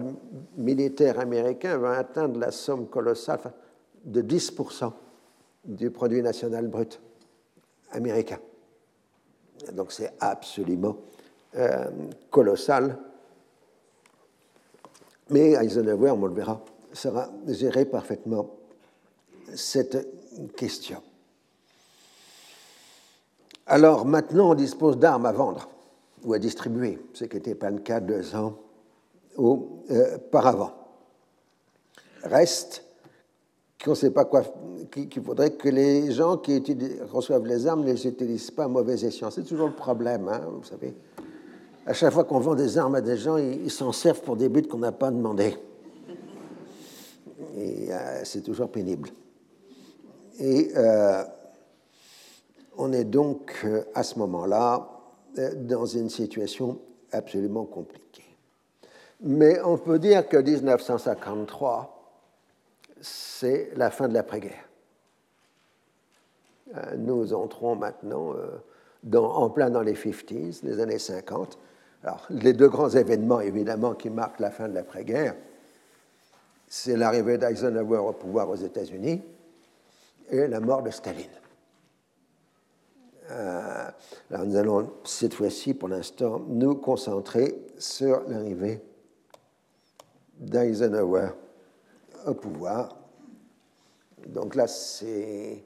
militaire américain va atteindre la somme colossale, de 10% du produit national brut américain. Donc c'est absolument euh, colossal. Mais Eisenhower, on le verra, sera géré parfaitement cette question. Alors maintenant, on dispose d'armes à vendre ou à distribuer, ce qui n'était pas le cas deux ans auparavant. Reste qu'on ne sait pas quoi, qu'il faudrait que les gens qui reçoivent les armes ne les utilisent pas à mauvais escient. C'est toujours le problème, hein, vous savez. À chaque fois qu'on vend des armes à des gens, ils s'en servent pour des buts qu'on n'a pas demandé. Et euh, c'est toujours pénible. Et euh, on est donc euh, à ce moment-là dans une situation absolument compliquée. Mais on peut dire que 1953, c'est la fin de l'après-guerre. Nous entrons maintenant en plein dans les 50s, les années 50. Alors, les deux grands événements, évidemment, qui marquent la fin de l'après-guerre, c'est l'arrivée d'Eisenhower au pouvoir aux États-Unis et la mort de Staline. Euh, nous allons cette fois-ci, pour l'instant, nous concentrer sur l'arrivée d'Eisenhower au pouvoir. Donc là, c'est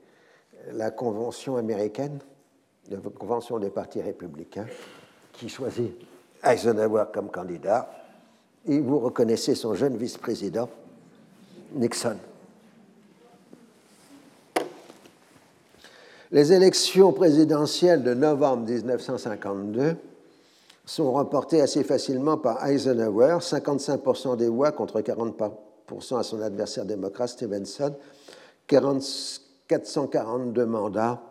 la convention américaine, la convention des partis républicains, qui choisit Eisenhower comme candidat. Et vous reconnaissez son jeune vice-président, Nixon. Les élections présidentielles de novembre 1952 sont remportées assez facilement par Eisenhower, 55% des voix contre 40% à son adversaire démocrate Stevenson, 442 mandats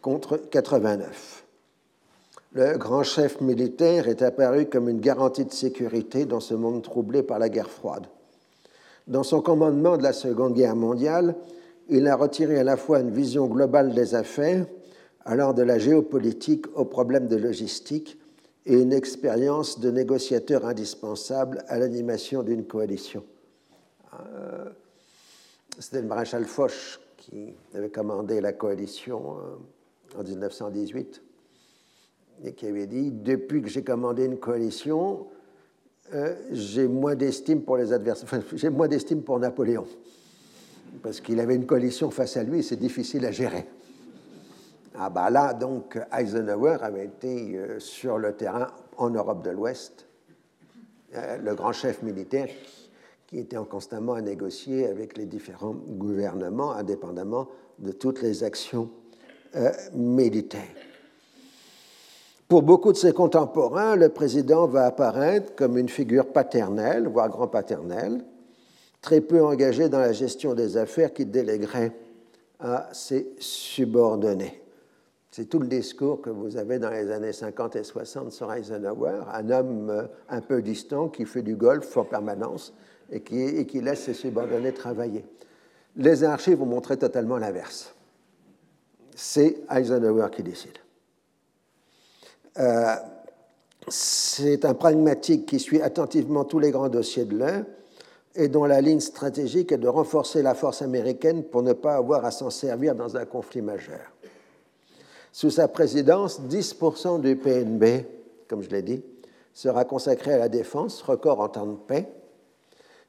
contre 89. Le grand chef militaire est apparu comme une garantie de sécurité dans ce monde troublé par la guerre froide. Dans son commandement de la Seconde Guerre mondiale, il a retiré à la fois une vision globale des affaires, allant de la géopolitique aux problèmes de logistique, et une expérience de négociateur indispensable à l'animation d'une coalition. Euh, c'était le maréchal Foch qui avait commandé la coalition euh, en 1918 et qui avait dit Depuis que j'ai commandé une coalition, euh, j'ai moins d'estime pour les adversaires, j'ai moins d'estime pour Napoléon, parce qu'il avait une coalition face à lui et c'est difficile à gérer. Ah bah là, donc, Eisenhower avait été euh, sur le terrain en Europe de l'Ouest, euh, le grand chef militaire qui était constamment à négocier avec les différents gouvernements, indépendamment de toutes les actions militaires. Pour beaucoup de ses contemporains, le président va apparaître comme une figure paternelle, voire grand-paternelle, très peu engagé dans la gestion des affaires qu'il déléguerait à ses subordonnés. C'est tout le discours que vous avez dans les années 50 et 60 sur Eisenhower, un homme euh, un peu distant qui fait du golf en permanence et qui, laisse ses subordonnés travailler. Les archives vont montrer totalement l'inverse. C'est Eisenhower qui décide. Euh, c'est un pragmatique qui suit attentivement tous les grands dossiers de l'un et dont la ligne stratégique est de renforcer la force américaine pour ne pas avoir à s'en servir dans un conflit majeur. Sous sa présidence, 10% du PNB, comme je l'ai dit, sera consacré à la défense, record en temps de paix,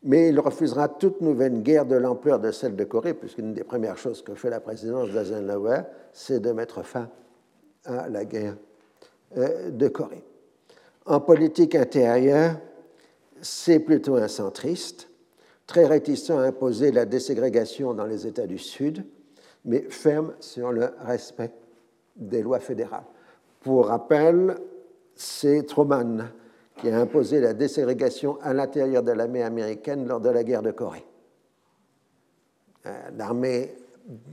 mais il refusera toute nouvelle guerre de l'ampleur de celle de Corée, puisqu'une des premières choses que fait la présidence d'Eisenhower, c'est de mettre fin à la guerre de Corée. En politique intérieure, c'est plutôt un centriste, très réticent à imposer la déségrégation dans les États du Sud, mais ferme sur le respect des lois fédérales. Pour rappel, c'est Truman qui a imposé la déségrégation à l'intérieur de l'armée américaine lors de la guerre de Corée. Euh, l'armée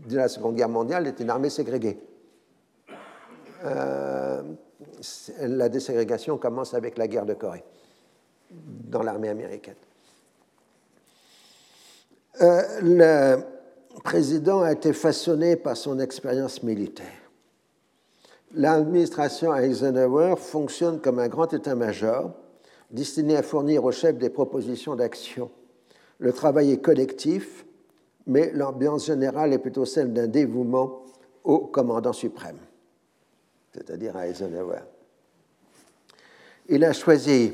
de la Seconde Guerre mondiale est une armée ségrégée. Euh, la déségrégation commence avec la guerre de Corée dans l'armée américaine. Euh, le président a été façonné par son expérience militaire. L'administration Eisenhower fonctionne comme un grand état-major destiné à fournir aux chefs des propositions d'action. Le travail est collectif, mais l'ambiance générale est plutôt celle d'un dévouement au commandant suprême c'est-à-dire à Eisenhower. Il a choisi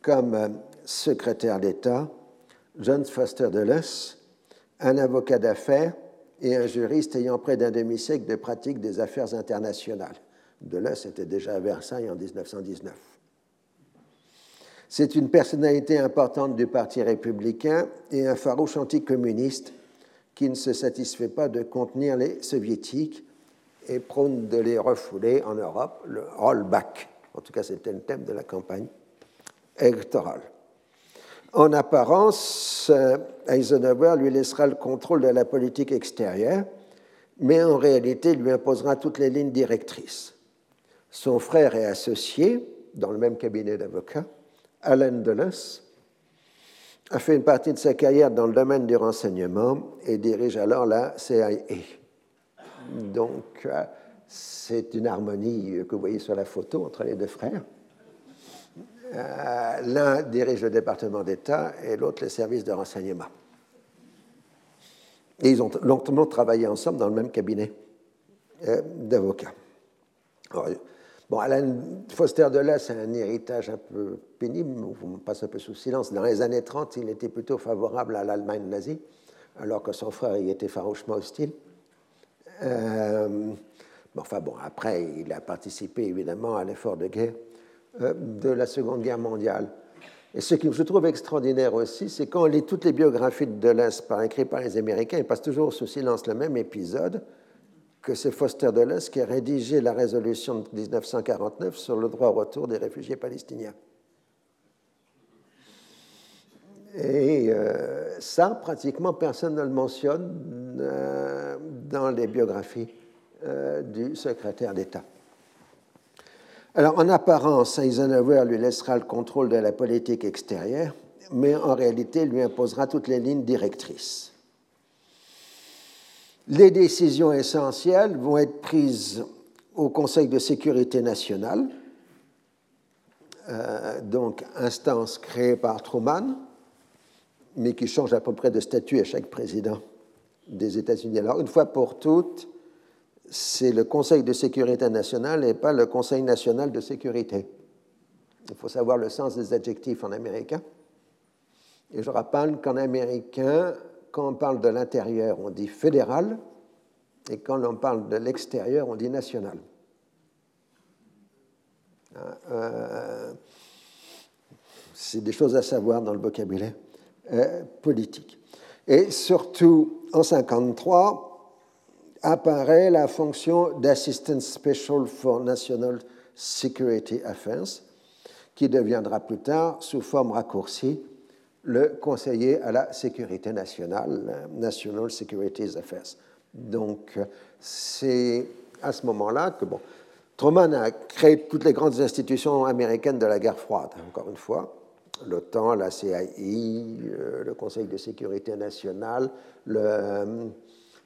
comme secrétaire d'État John Foster Dulles, un avocat d'affaires et un juriste ayant près d'un demi-siècle de pratique des affaires internationales. De là, c'était déjà à Versailles en 1919. C'est une personnalité importante du Parti républicain et un farouche anticommuniste qui ne se satisfait pas de contenir les soviétiques et prône de les refouler en Europe, le rollback. En tout cas, c'était le thème de la campagne électorale. En apparence, euh, Eisenhower lui laissera le contrôle de la politique extérieure, mais en réalité, il lui imposera toutes les lignes directrices. Son frère et associé, dans le même cabinet d'avocats, Alan Dulles, a fait une partie de sa carrière dans le domaine du renseignement et dirige alors la CIA. Donc, euh, c'est une harmonie que vous voyez sur la photo entre les deux frères. Euh, l'un dirige le département d'État et l'autre les services de renseignement. Et ils ont longtemps travaillé ensemble dans le même cabinet euh, d'avocats. Bon, Alan Foster Dulles a un héritage un peu pénible, on passe un peu sous silence. Dans les années 30, il était plutôt favorable à l'Allemagne nazie, alors que son frère y était farouchement hostile. Euh, enfin bon, après, il a participé évidemment à l'effort de guerre euh, de la Seconde Guerre mondiale. Et ce que je trouve extraordinaire aussi, c'est quand on lit toutes les biographies de Dulles par, écrites par les Américains, ils passent toujours sous silence le même épisode, que c'est Foster Dulles qui a rédigé la résolution de 1949 sur le droit au retour des réfugiés palestiniens. Et euh, ça, pratiquement personne ne le mentionne dans les biographies du secrétaire d'État. Alors, en apparence, Eisenhower lui laissera le contrôle de la politique extérieure, mais en réalité, lui imposera toutes les lignes directrices. Les décisions essentielles vont être prises au Conseil de sécurité nationale, euh, donc instance créée par Truman, mais qui change à peu près de statut à chaque président des États-Unis. Alors, une fois pour toutes, c'est le Conseil de sécurité nationale et pas le Conseil national de sécurité. Il faut savoir le sens des adjectifs en américain. Et je rappelle qu'en américain, quand on parle de l'intérieur, on dit fédéral, et quand on parle de l'extérieur, on dit national. Euh, c'est des choses à savoir dans le vocabulaire euh, politique. Et surtout, en 1953, apparaît la fonction d'Assistant Special for National Security Affairs, qui deviendra plus tard, sous forme raccourcie, le conseiller à la sécurité nationale, National Security Affairs. Donc, c'est à ce moment-là que, bon, Truman a créé toutes les grandes institutions américaines de la guerre froide, encore une fois, l'OTAN, la CII, euh, le Conseil de sécurité nationale, le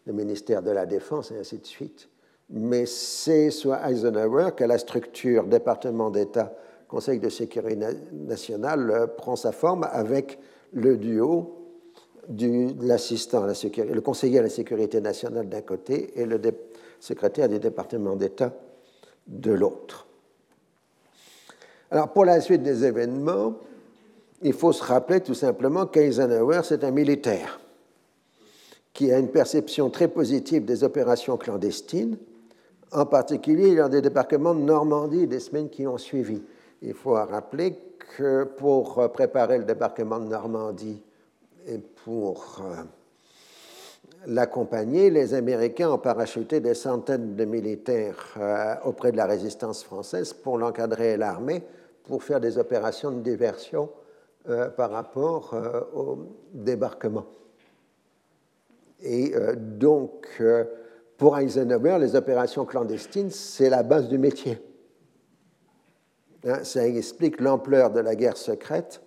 le ministère de la Défense et ainsi de suite. Mais c'est soit Eisenhower que la structure département d'État, Conseil de sécurité nationale euh, prend sa forme avec le duo de l'assistant à la sécurité, le conseiller à la sécurité nationale d'un côté et le secrétaire du département d'État de l'autre. Alors pour la suite des événements, il faut se rappeler tout simplement qu'Eisenhower, c'est un militaire qui a une perception très positive des opérations clandestines, en particulier lors des débarquements de Normandie des semaines qui ont suivi. Il faut rappeler que pour préparer le débarquement de Normandie et pour euh, l'accompagner, les Américains ont parachuté des centaines de militaires euh, auprès de la résistance française pour l'encadrer et l'armer, pour faire des opérations de diversion euh, par rapport au débarquement. Et euh, donc, euh, pour Eisenhower, les opérations clandestines, c'est la base du métier. Hein, ça explique l'ampleur de la guerre secrète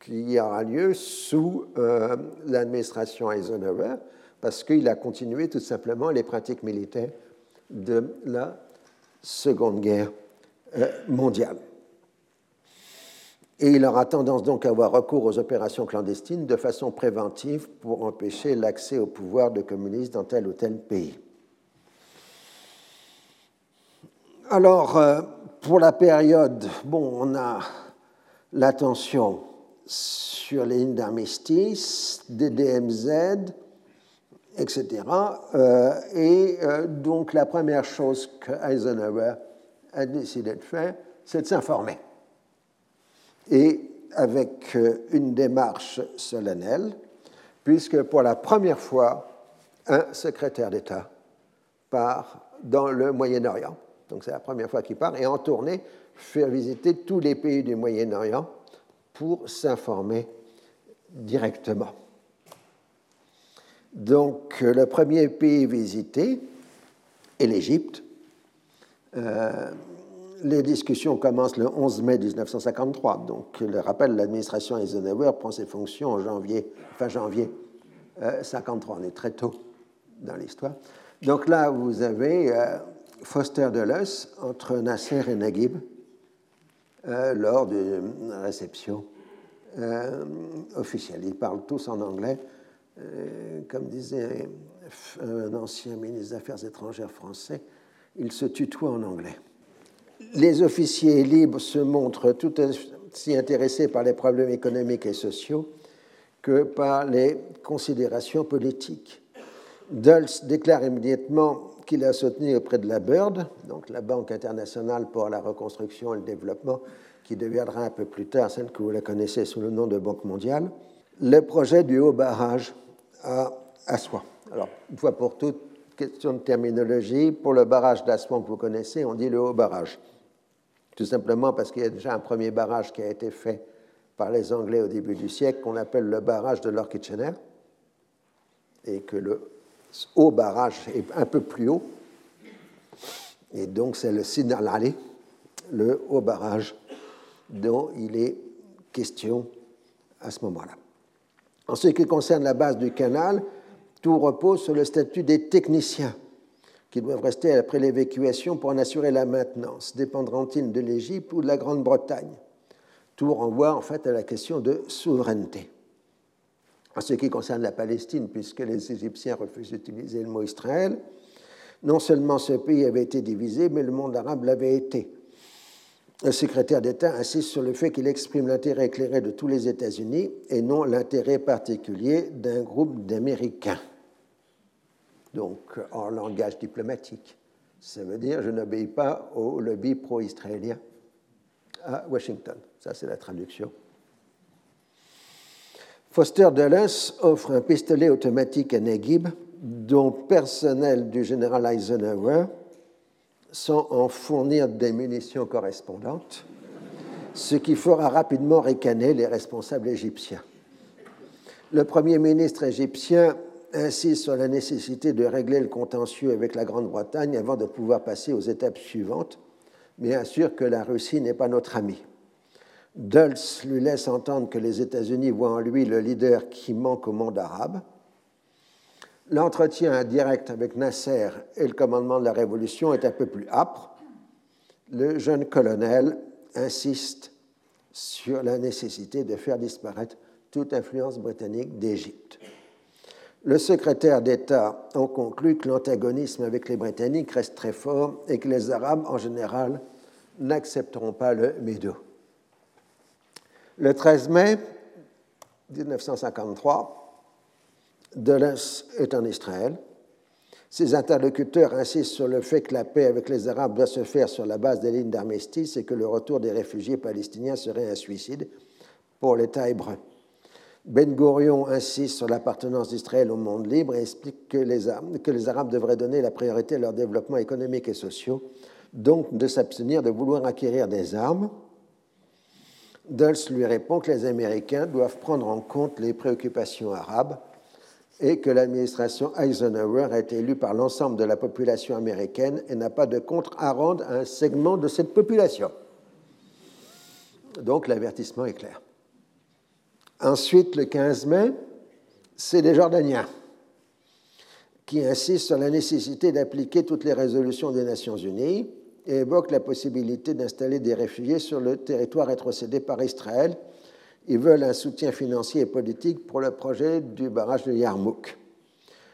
qui aura lieu sous euh, l'administration Eisenhower, parce qu'il a continué tout simplement les pratiques militaires de la Seconde Guerre mondiale. Et il aura tendance donc à avoir recours aux opérations clandestines de façon préventive pour empêcher l'accès au pouvoir de communistes dans tel ou tel pays. Alors, euh, pour la période, bon, on a l'attention sur les lignes d'armistice, des DMZ, etc. Euh, et euh, donc la première chose que Eisenhower a décidé de faire, c'est de s'informer. Et avec euh, une démarche solennelle, puisque pour la première fois, un secrétaire d'État part dans le Moyen-Orient. Donc c'est la première fois qu'il part, et en tournée, faire visiter tous les pays du Moyen-Orient pour s'informer directement. Donc le premier pays visité est l'Égypte. Euh, les discussions commencent le 11 mai 1953. Donc le rappel, l'administration Eisenhower prend ses fonctions en janvier, fin janvier 1953. Euh, On est très tôt dans l'histoire. Donc là, vous avez euh, Foster Dulles entre Nasser et Naguib lors d'une réception officielle. Ils parlent tous en anglais. Euh, comme disait un ancien ministre des Affaires étrangères français, il se tutoie en anglais. Les officiers libres se montrent tout aussi intéressés par les problèmes économiques et sociaux que par les considérations politiques. Dulles déclare immédiatement qu'il a soutenu auprès de la BIRD, donc la Banque internationale pour la reconstruction et le développement, qui deviendra un peu plus tard celle que vous la connaissez sous le nom de Banque mondiale, le projet du haut barrage à Assouan. Alors, une fois pour toutes, question de terminologie. Pour le barrage d'Assouan que vous connaissez, on dit le haut barrage. Tout simplement parce qu'il y a déjà un premier barrage qui a été fait par les Anglais au début du siècle, qu'on appelle le barrage de Lord Kitchener, et que le haut barrage est un peu plus haut. Et donc, c'est le Sinalali, le haut barrage, dont il est question à ce moment-là. En ce qui concerne la base du canal, tout repose sur le statut des techniciens qui doivent rester après l'évacuation pour en assurer la maintenance. Dépendront-ils de l'Égypte ou de la Grande-Bretagne? Tout renvoie en fait à la question de souveraineté. En ce qui concerne la Palestine, puisque les Égyptiens refusent d'utiliser le mot Israël, non seulement ce pays avait été divisé, mais le monde arabe l'avait été le secrétaire d'État insiste sur le fait qu'il exprime l'intérêt éclairé de tous les États-Unis et non l'intérêt particulier d'un groupe d'Américains. Donc, en langage diplomatique, ça veut dire je n'obéis pas au lobby pro-israélien à Washington. Ça, c'est la traduction. Foster Dulles offre un pistolet automatique à Naguib, dont personnel du général Eisenhower sans en fournir des munitions correspondantes, ce qui fera rapidement ricaner les responsables égyptiens. Le Premier ministre égyptien insiste sur la nécessité de régler le contentieux avec la Grande-Bretagne avant de pouvoir passer aux étapes suivantes, mais assure que la Russie n'est pas notre ami. Dulles lui laisse entendre que les États-Unis voient en lui le leader qui manque au monde arabe L'entretien direct avec Nasser et le commandement de la Révolution est un peu plus âpre. Le jeune colonel insiste sur la nécessité de faire disparaître toute influence britannique d'Égypte. Le secrétaire d'État en conclut que l'antagonisme avec les Britanniques reste très fort et que les Arabes, en général, n'accepteront pas le Médo. Le 13 mai 1953, Dulles est en Israël. Ses interlocuteurs insistent sur le fait que la paix avec les Arabes doit se faire sur la base des lignes d'armistice et que le retour des réfugiés palestiniens serait un suicide pour l'État hébreu. Ben Gurion insiste sur l'appartenance d'Israël au monde libre et explique que les, Arabes devraient donner la priorité à leur développement économique et social, donc de s'abstenir de vouloir acquérir des armes. Dulles lui répond que les Américains doivent prendre en compte les préoccupations arabes et que l'administration Eisenhower a été élue par l'ensemble de la population américaine et n'a pas de compte à rendre à un segment de cette population. Donc l'avertissement est clair. Ensuite, le 15 mai, c'est les Jordaniens qui insistent sur la nécessité d'appliquer toutes les résolutions des Nations Unies et évoquent la possibilité d'installer des réfugiés sur le territoire rétrocédé par Israël ils veulent un soutien financier et politique pour le projet du barrage de Yarmouk.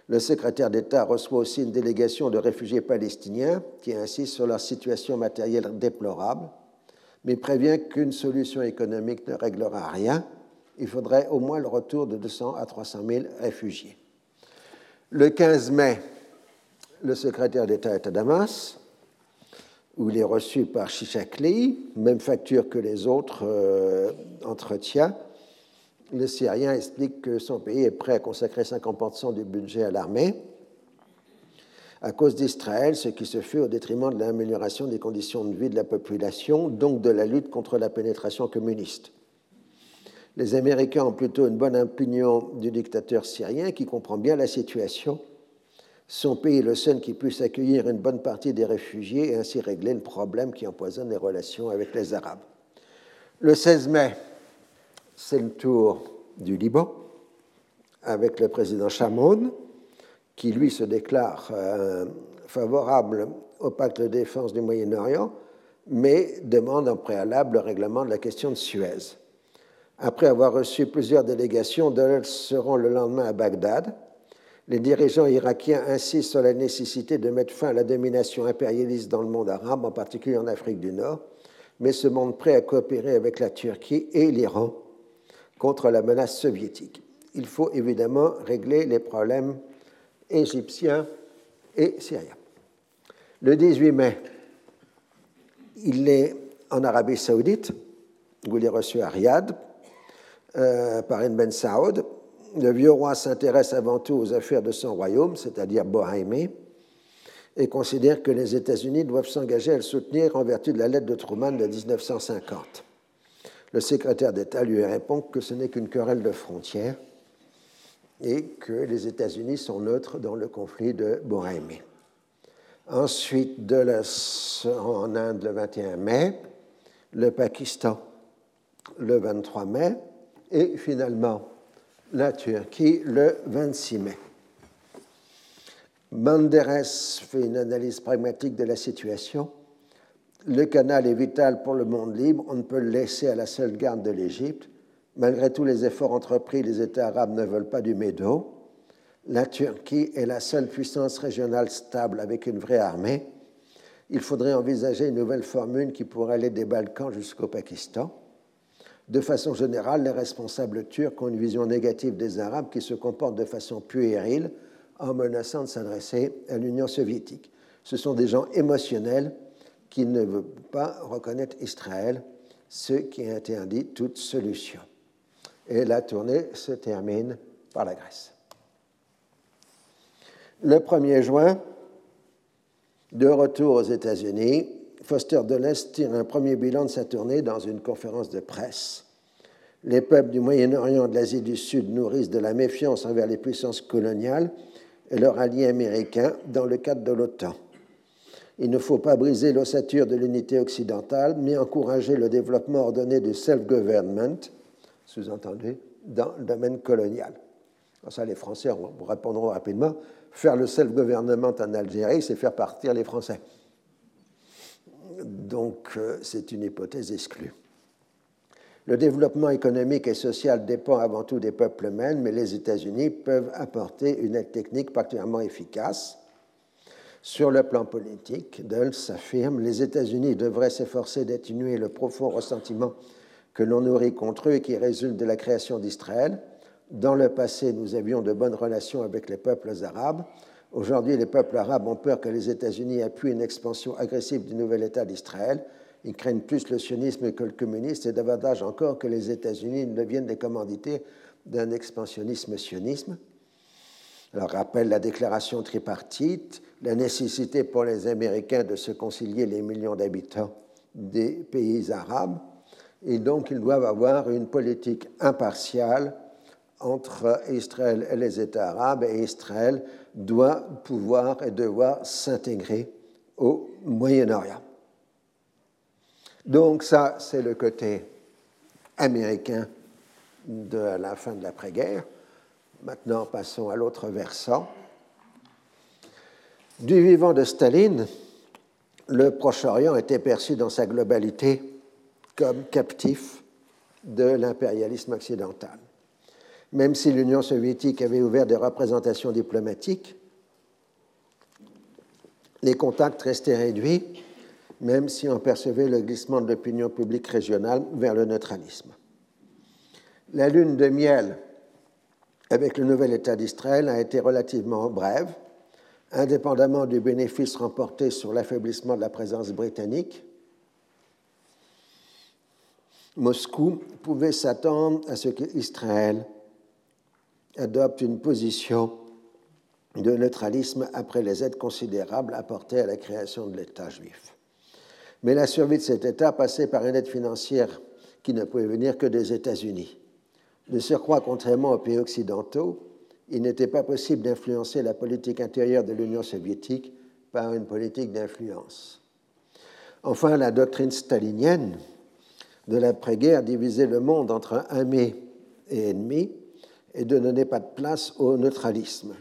Le secrétaire d'État reçoit aussi une délégation de réfugiés palestiniens qui insiste sur leur situation matérielle déplorable, mais prévient qu'une solution économique ne réglera rien. Il faudrait au moins le retour de 200 à 300 000 réfugiés. Le 15 mai, le secrétaire d'État est à Damas, où il est reçu par Chichakli, même facture que les autres euh, entretiens. Le Syrien explique que son pays est prêt à consacrer 50% du budget à l'armée à cause d'Israël, ce qui se fait au détriment de l'amélioration des conditions de vie de la population, donc de la lutte contre la pénétration communiste. Les Américains ont plutôt une bonne opinion du dictateur syrien qui comprend bien la situation. Son pays est le seul qui puisse accueillir une bonne partie des réfugiés et ainsi régler le problème qui empoisonne les relations avec les Arabes. Le 16 mai, c'est le tour du Liban avec le président Chamoun qui lui se déclare euh, favorable au pacte de défense du Moyen-Orient, mais demande en préalable le règlement de la question de Suez. Après avoir reçu plusieurs délégations, deux seront le lendemain à Bagdad. Les dirigeants irakiens insistent sur la nécessité de mettre fin à la domination impérialiste dans le monde arabe, en particulier en Afrique du Nord, mais se montrent prêts à coopérer avec la Turquie et l'Iran contre la menace soviétique. Il faut évidemment régler les problèmes égyptiens et syriens. Le 18 mai, il est en Arabie saoudite, où il est reçu à Riyad euh, par Ibn Ben Saoud. Le vieux roi s'intéresse avant tout aux affaires de son royaume, c'est-à-dire Bohémie, et considère que les États-Unis doivent s'engager à le soutenir en vertu de la lettre de Truman de 1950. Le secrétaire d'État lui répond que ce n'est qu'une querelle de frontières et que les États-Unis sont neutres dans le conflit de Bohémie. Ensuite, en Inde le 21 mai, le Pakistan le 23 mai et finalement la Turquie le 26 mai. Banderas fait une analyse pragmatique de la situation. Le canal est vital pour le monde libre, on ne peut le laisser à la seule garde de l'Égypte. Malgré tous les efforts entrepris, les États arabes ne veulent pas du Médo. La Turquie est la seule puissance régionale stable avec une vraie armée. Il faudrait envisager une nouvelle formule qui pourrait aller des Balkans jusqu'au Pakistan. De façon générale, les responsables turcs ont une vision négative des Arabes qui se comportent de façon puérile en menaçant de s'adresser à l'Union soviétique. Ce sont des gens émotionnels qui ne veulent pas reconnaître Israël, ce qui interdit toute solution et la tournée se termine par la Grèce. Le 1er juin, de retour aux États-Unis, Foster Dulles tire un premier bilan de sa tournée dans une conférence de presse. Les peuples du Moyen-Orient et de l'Asie du Sud nourrissent de la méfiance envers les puissances coloniales et leurs alliés américains dans le cadre de l'OTAN. Il ne faut pas briser l'ossature de l'unité occidentale, mais encourager le développement ordonné du self-government sous-entendu, dans le domaine colonial. ça, les Français vous répondront rapidement. Faire le self-gouvernement en Algérie, c'est faire partir les Français. Donc, euh, c'est une hypothèse exclue. Le développement économique et social dépend avant tout des peuples mêmes, mais les États-Unis peuvent apporter une aide technique particulièrement efficace. Sur le plan politique, Dulles affirme les États-Unis devraient s'efforcer d'atténuer le profond ressentiment que l'on nourrit contre eux et qui résulte de la création d'Israël. Dans le passé, nous avions de bonnes relations avec les peuples arabes. Aujourd'hui, les peuples arabes ont peur que les États-Unis appuient une expansion agressive du nouvel État d'Israël. Ils craignent plus le sionisme que le communisme et davantage encore que les États-Unis ne deviennent des commandités d'un expansionnisme sionisme. Alors, rappelle la déclaration tripartite, la nécessité pour les Américains de se concilier les millions d'habitants des pays arabes, et donc ils doivent avoir une politique impartiale entre Israël et les États arabes, et Israël doit pouvoir et devoir s'intégrer au Moyen-Orient. Donc ça, c'est le côté américain de la fin de l'après-guerre. Maintenant, passons à l'autre versant. Du vivant de Staline, le Proche-Orient était perçu dans sa globalité comme captif de l'impérialisme occidental. Même si l'Union soviétique avait ouvert des représentations diplomatiques, les contacts restaient réduits, même si on percevait le glissement de l'opinion publique régionale vers le neutralisme. La lune de miel avec le nouvel État d'Israël a été relativement brève, indépendamment du bénéfice remporté sur l'affaiblissement de la présence britannique. Moscou pouvait s'attendre à ce qu'Israël adopte une position de neutralisme après les aides considérables apportées à la création de l'État juif. Mais la survie de cet État passait par une aide financière qui ne pouvait venir que des États-Unis. De surcroît, contrairement aux pays occidentaux, il n'était pas possible d'influencer la politique intérieure de l'Union soviétique par une politique d'influence. Enfin, la doctrine stalinienne de l'après-guerre divisait le monde entre amis et ennemis et ne donnait pas de place au neutralisme.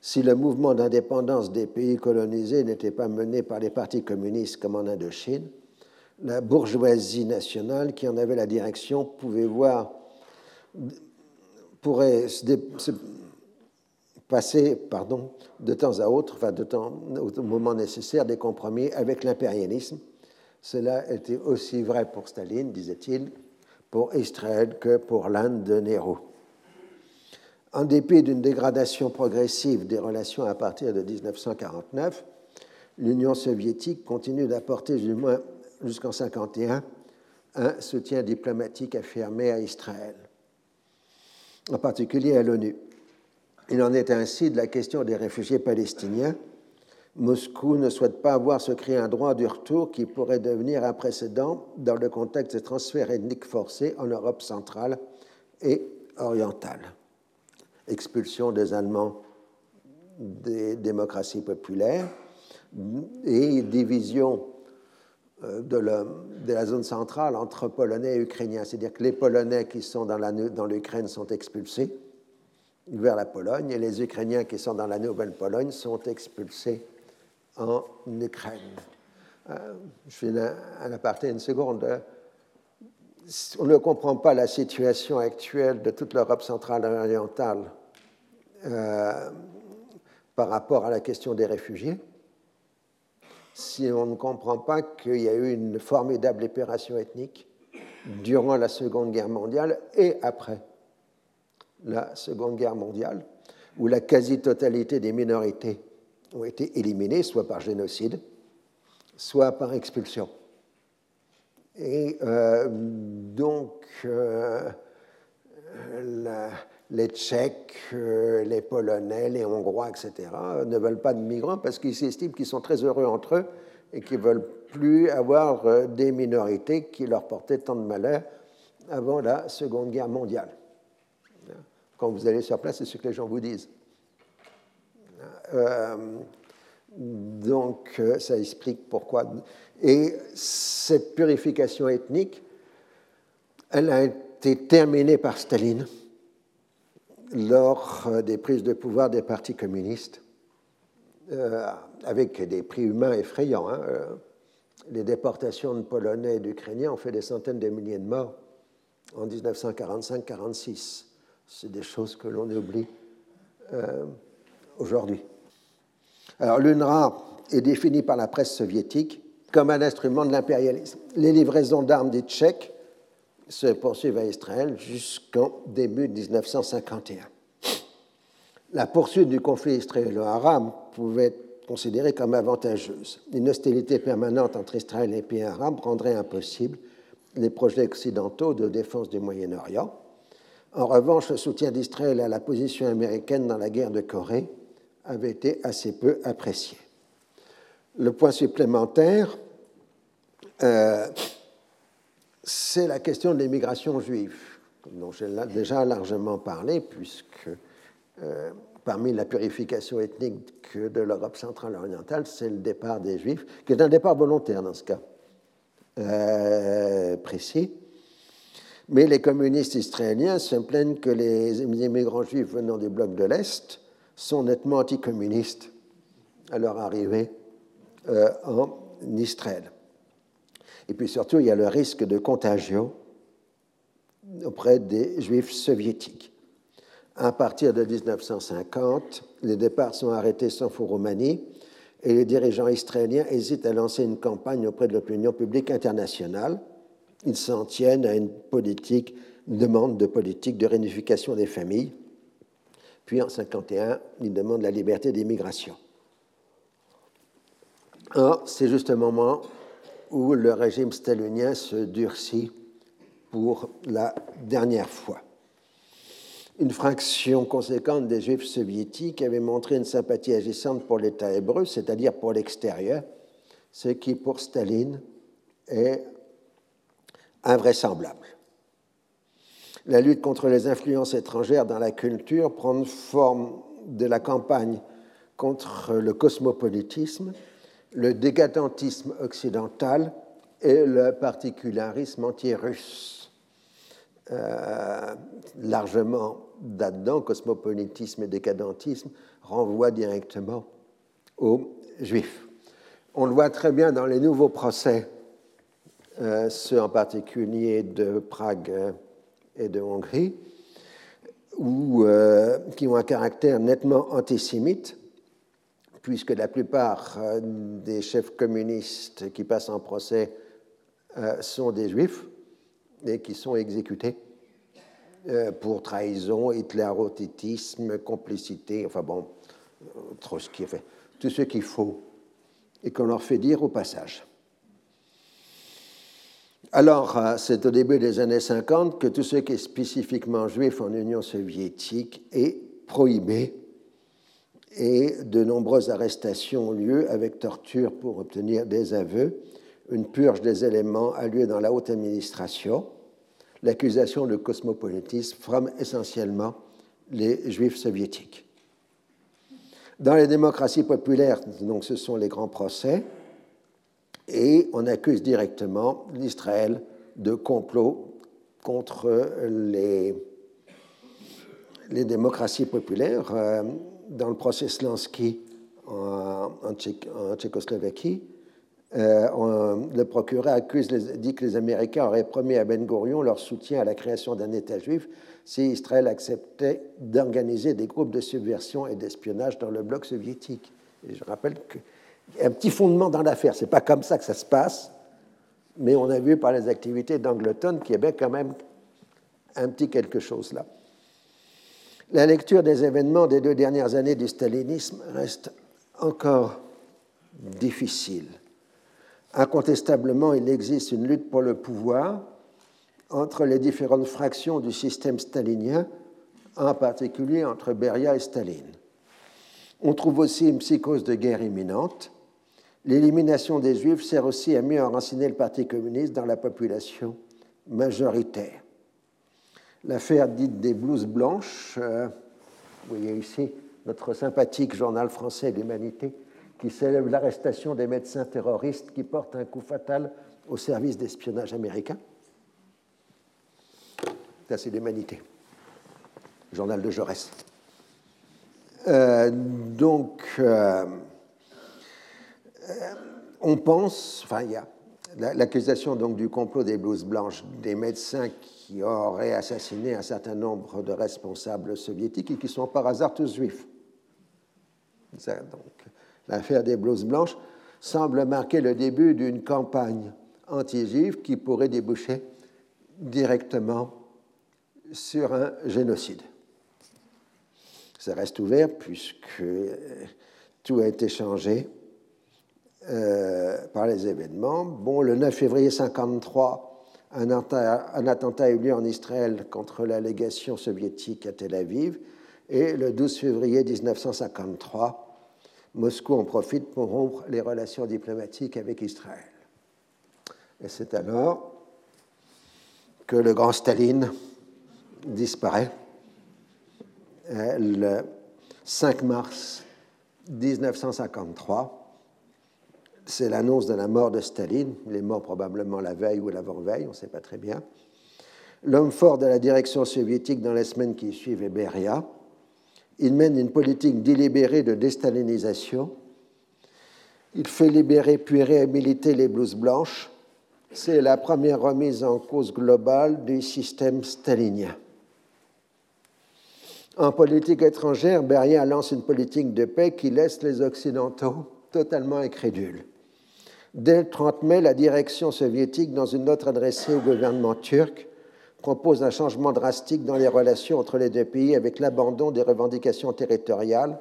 Si le mouvement d'indépendance des pays colonisés n'était pas mené par les partis communistes comme en Indochine, la bourgeoisie nationale qui en avait la direction pouvait voir pourrait se, passer pardon, de temps à autre, enfin de temps, au moment nécessaire, des compromis avec l'impérialisme. Cela était aussi vrai pour Staline, disait-il, pour Israël que pour l'Inde de Nero. En dépit d'une dégradation progressive des relations à partir de 1949, l'Union soviétique continue d'apporter du moins jusqu'en 1951 un soutien diplomatique affirmé à Israël en particulier à l'ONU. Il en est ainsi de la question des réfugiés palestiniens. Moscou ne souhaite pas voir se créer un droit du retour qui pourrait devenir un précédent dans le contexte des transferts ethniques forcés en Europe centrale et orientale. Expulsion des Allemands des démocraties populaires et division euh, de la, zone centrale entre Polonais et Ukrainiens. C'est-à-dire que les Polonais qui sont dans l'Ukraine sont expulsés vers la Pologne et les Ukrainiens qui sont dans la Nouvelle-Pologne sont expulsés en Ukraine. Euh, je fais un, un, aparté une seconde. On ne comprend pas la situation actuelle de toute l'Europe centrale et orientale euh, par rapport à la question des réfugiés si on ne comprend pas qu'il y a eu une formidable épuration ethnique durant la Seconde Guerre mondiale et après la Seconde Guerre mondiale, où la quasi-totalité des minorités ont été éliminées, soit par génocide, soit par expulsion. Et euh, donc, euh, les Tchèques, euh, les Polonais, les Hongrois, etc., ne veulent pas de migrants parce qu'ils s'estiment qu'ils sont très heureux entre eux et qu'ils ne veulent plus avoir des minorités qui leur portaient tant de malheur avant la Seconde Guerre mondiale. Quand vous allez sur place, c'est ce que les gens vous disent. Donc, ça explique pourquoi. Et cette purification ethnique, elle a été terminée par Staline lors euh, des prises de pouvoir des partis communistes, euh, avec des prix humains effrayants. Hein, euh, les déportations de Polonais et d'Ukrainiens ont fait des centaines de milliers de morts en 1945-46. C'est des choses que l'on oublie aujourd'hui. Alors l'UNRWA est définie par la presse soviétique comme un instrument de l'impérialisme. Les livraisons d'armes des Tchèques se poursuivent à Israël jusqu'en début 1951. La poursuite du conflit israélo-arabe pouvait être considérée comme avantageuse. Une hostilité permanente entre Israël et les pays arabes rendrait impossible les projets occidentaux de défense du Moyen-Orient. En revanche, le soutien d'Israël à la position américaine dans la guerre de Corée avait été assez peu apprécié. Le point supplémentaire, euh, c'est la question de l'immigration juive, dont j'ai déjà largement parlé, puisque euh, parmi la purification ethnique de l'Europe centrale orientale, c'est le départ des Juifs, qui est un départ volontaire dans ce cas euh, précis. Mais les communistes israéliens se plaignent que les immigrants juifs venant du bloc de l'Est sont nettement anticommunistes à leur arrivée en Israël. Et puis surtout, il y a le risque de contagion auprès des juifs soviétiques. À partir de 1950, les départs sont arrêtés sans Roumanie et les dirigeants israéliens hésitent à lancer une campagne auprès de l'opinion publique internationale. Ils s'en tiennent à une politique, une demande de politique de réunification des familles Puis en 1951, il demande la liberté d'immigration. Or, c'est justement le moment où le régime stalinien se durcit pour la dernière fois. Une fraction conséquente des juifs soviétiques avait montré une sympathie agissante pour l'État hébreu, c'est-à-dire pour l'extérieur, ce qui pour Staline est invraisemblable. La lutte contre les influences étrangères dans la culture prend forme de la campagne contre le cosmopolitisme, le décadentisme occidental et le particularisme anti-russe. Euh, largement là-dedans, cosmopolitisme et décadentisme renvoient directement aux juifs. On le voit très bien dans les nouveaux procès, euh, ceux en particulier de Prague et de Hongrie, euh, qui ont un caractère nettement antisémite, puisque la plupart euh, des chefs communistes qui passent en procès sont des juifs et qui sont exécutés pour trahison, hitlérotitisme, complicité, enfin bon, tout ce qu'il faut et qu'on leur fait dire au passage. Alors, euh, c'est au début des années 50 que tout ce qui est spécifiquement juif en Union soviétique est prohibé et de nombreuses arrestations ont lieu avec torture pour obtenir des aveux. Une purge des éléments a lieu dans la haute administration. L'accusation de cosmopolitisme frappe essentiellement les juifs soviétiques. Dans les démocraties populaires, donc ce sont les grands procès, et on accuse directement l'Israël de complot contre les, les démocraties populaires. Dans le procès Slansky en, Tchécoslovaquie, euh, le procureur accuse dit que les Américains auraient promis à Ben Gurion leur soutien à la création d'un État juif si Israël acceptait d'organiser des groupes de subversion et d'espionnage dans le bloc soviétique. Et je rappelle qu'il y a un petit fondement dans l'affaire. Ce n'est pas comme ça que ça se passe, mais on a vu par les activités d'Angleton qu'il y avait quand même un petit quelque chose là. La lecture des événements des deux dernières années du stalinisme reste encore difficile. Incontestablement, il existe une lutte pour le pouvoir entre les différentes fractions du système stalinien, en particulier entre Beria et Staline. On trouve aussi une psychose de guerre imminente. L'élimination des Juifs sert aussi à mieux enraciner le Parti communiste dans la population majoritaire. L'affaire dite des blouses blanches, euh, vous voyez ici notre sympathique journal français L'Humanité, qui célèbre l'arrestation des médecins terroristes qui portent un coup fatal au service d'espionnage américain. Ça, c'est l'Humanité, journal de Jaurès. Euh, donc, euh, euh, on pense, enfin, il y a l'accusation donc du complot des blouses blanches, des médecins qui auraient assassiné un certain nombre de responsables soviétiques et qui sont par hasard tous juifs. L'affaire des blouses blanches semble marquer le début d'une campagne anti-juive qui pourrait déboucher directement sur un génocide. Ça reste ouvert puisque tout a été changé par les événements. Bon, le 9 février 1953, un attentat, un attentat a eu lieu en Israël contre la légation soviétique à Tel Aviv. Et le 12 février 1953, Moscou en profite pour rompre les relations diplomatiques avec Israël. Et c'est alors que le grand Staline disparaît euh, le 5 mars 1953. C'est l'annonce de la mort de Staline. Il est mort probablement la veille ou l'avant-veille, on ne sait pas très bien. L'homme fort de la direction soviétique dans les semaines qui suivent est Beria. Il mène une politique délibérée de déstalinisation. Il fait libérer puis réhabiliter les blouses blanches. C'est la première remise en cause globale du système stalinien. En politique étrangère, Beria lance une politique de paix qui laisse les Occidentaux totalement incrédules. Dès le 30 mai, la direction soviétique, dans une note adressée au gouvernement turc, propose un changement drastique dans les relations entre les deux pays avec l'abandon des revendications territoriales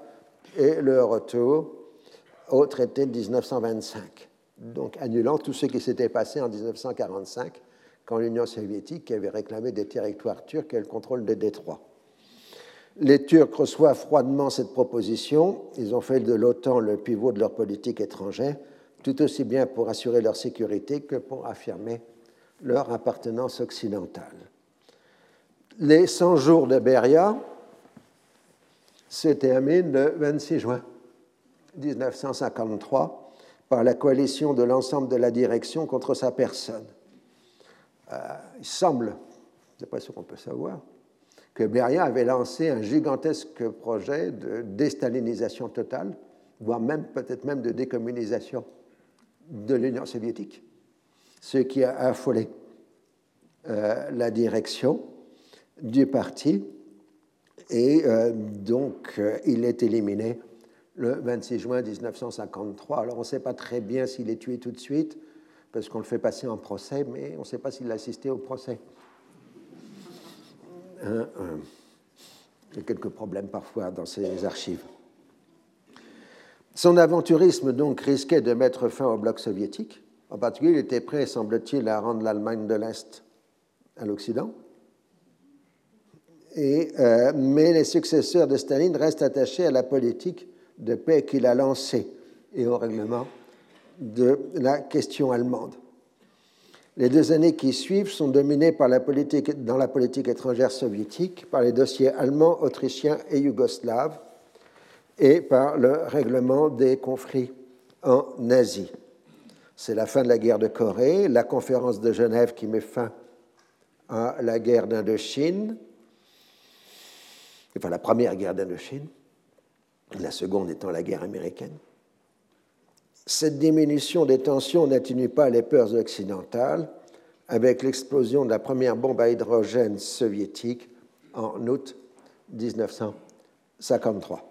et le retour au traité de 1925, donc annulant tout ce qui s'était passé en 1945 quand l'Union soviétique avait réclamé des territoires turcs et le contrôle des détroits. Les Turcs reçoivent froidement cette proposition. Ils ont fait de l'OTAN le pivot de leur politique étrangère, tout aussi bien pour assurer leur sécurité que pour affirmer leur appartenance occidentale. Les 100 jours de Beria se terminent le 26 juin 1953 par la coalition de l'ensemble de la direction contre sa personne. Euh, il semble, sais pas si on peut savoir, que Beria avait lancé un gigantesque projet de déstalinisation totale, voire même peut-être même de décommunisation de l'Union soviétique, ce qui a affolé euh, la direction du parti et euh, donc euh, il est éliminé le 26 juin 1953. Alors on ne sait pas très bien s'il est tué tout de suite parce qu'on le fait passer en procès, mais on ne sait pas s'il a assisté au procès. Hein, hein. Il y a quelques problèmes parfois dans ces archives. Son aventurisme donc risquait de mettre fin au bloc soviétique. En particulier, il était prêt, semble-t-il, à rendre l'Allemagne de l'Est à l'Occident. Euh, mais les successeurs de Staline restent attachés à la politique de paix qu'il a lancée et au règlement de la question allemande. Les deux années qui suivent sont dominées dans la politique étrangère soviétique par les dossiers allemands, autrichiens et yougoslaves et par le règlement des conflits en Asie. C'est la fin de la guerre de Corée, la conférence de Genève qui met fin à la guerre d'Indochine, enfin la première guerre d'Indochine, la seconde étant la guerre américaine. Cette diminution des tensions n'atténue pas les peurs occidentales avec l'explosion de la première bombe à hydrogène soviétique en août 1953.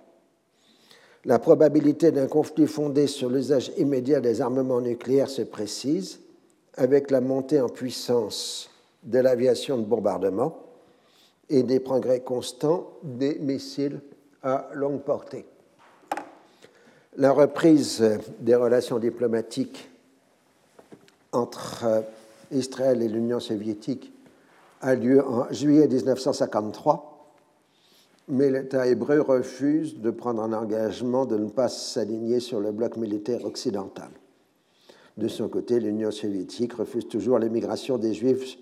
La probabilité d'un conflit fondé sur l'usage immédiat des armements nucléaires se précise avec la montée en puissance de l'aviation de bombardement et des progrès constants des missiles à longue portée. La reprise des relations diplomatiques entre euh, Israël et l'Union soviétique a lieu en juillet 1953, mais l'État hébreu refuse de prendre un engagement de ne pas s'aligner sur le bloc militaire occidental. De son côté, l'Union soviétique refuse toujours l'émigration des Juifs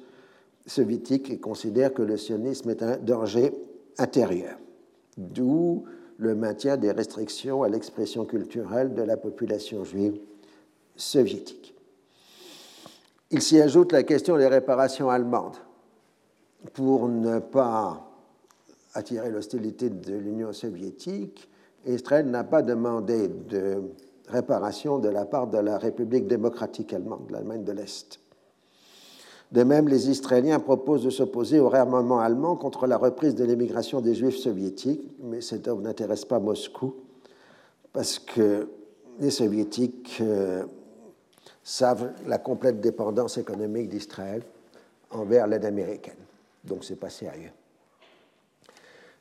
soviétiques et considère que le sionisme est un danger intérieur, d'où le maintien des restrictions à l'expression culturelle de la population juive soviétique. Il s'y ajoute la question des réparations allemandes. Pour ne pas attirer l'hostilité de l'Union soviétique, Israël n'a pas demandé de réparation de la part de la République démocratique allemande, l'Allemagne de l'Est. De même, les Israéliens proposent de s'opposer au réarmement allemand contre la reprise de l'émigration des Juifs soviétiques, mais cet offre n'intéresse pas Moscou parce que les Soviétiques euh, savent la complète dépendance économique d'Israël envers l'aide américaine. Donc ce n'est pas sérieux.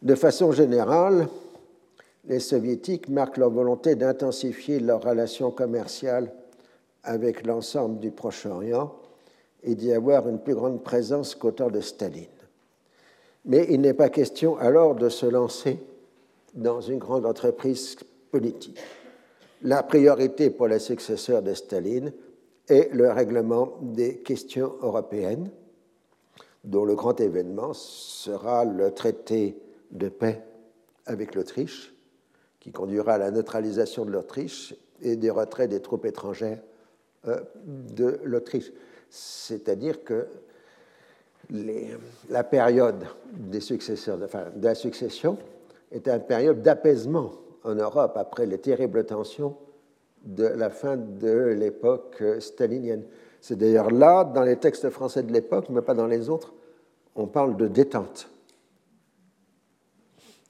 De façon générale, les Soviétiques marquent leur volonté d'intensifier leurs relations commerciales avec l'ensemble du Proche-Orient et d'y avoir une plus grande présence qu'au temps de Staline. Mais il n'est pas question alors de se lancer dans une grande entreprise politique. La priorité pour les successeurs de Staline est le règlement des questions européennes, dont le grand événement sera le traité de paix avec l'Autriche, qui conduira à la neutralisation de l'Autriche et des retraits des troupes étrangères euh, de l'Autriche. C'est-à-dire que la période de la succession est une période d'apaisement en Europe après les terribles tensions de la fin de l'époque stalinienne. C'est d'ailleurs là, dans les textes français de l'époque, mais pas dans les autres, on parle de détente.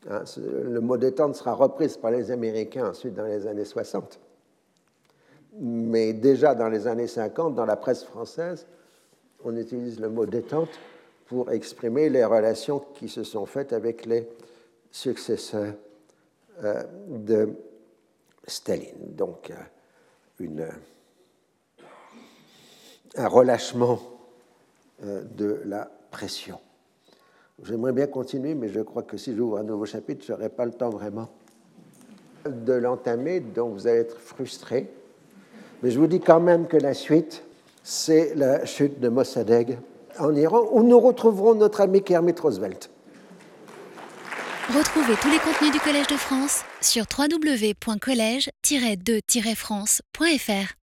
Hein, le mot détente sera repris par les Américains ensuite dans les années 60 mais déjà dans les années 50, dans la presse française, on utilise le mot détente pour exprimer les relations qui se sont faites avec les successeurs euh, de Staline. Donc, une, un relâchement de la pression. J'aimerais bien continuer, mais je crois que si j'ouvre un nouveau chapitre, je n'aurai pas le temps vraiment de l'entamer, donc vous allez être frustré. Mais je vous dis quand même que la suite, c'est la chute de Mossadegh en Iran, où nous retrouverons notre ami Kermit Roosevelt.
Retrouvez tous les contenus du Collège de France sur www.colège-2-france.fr.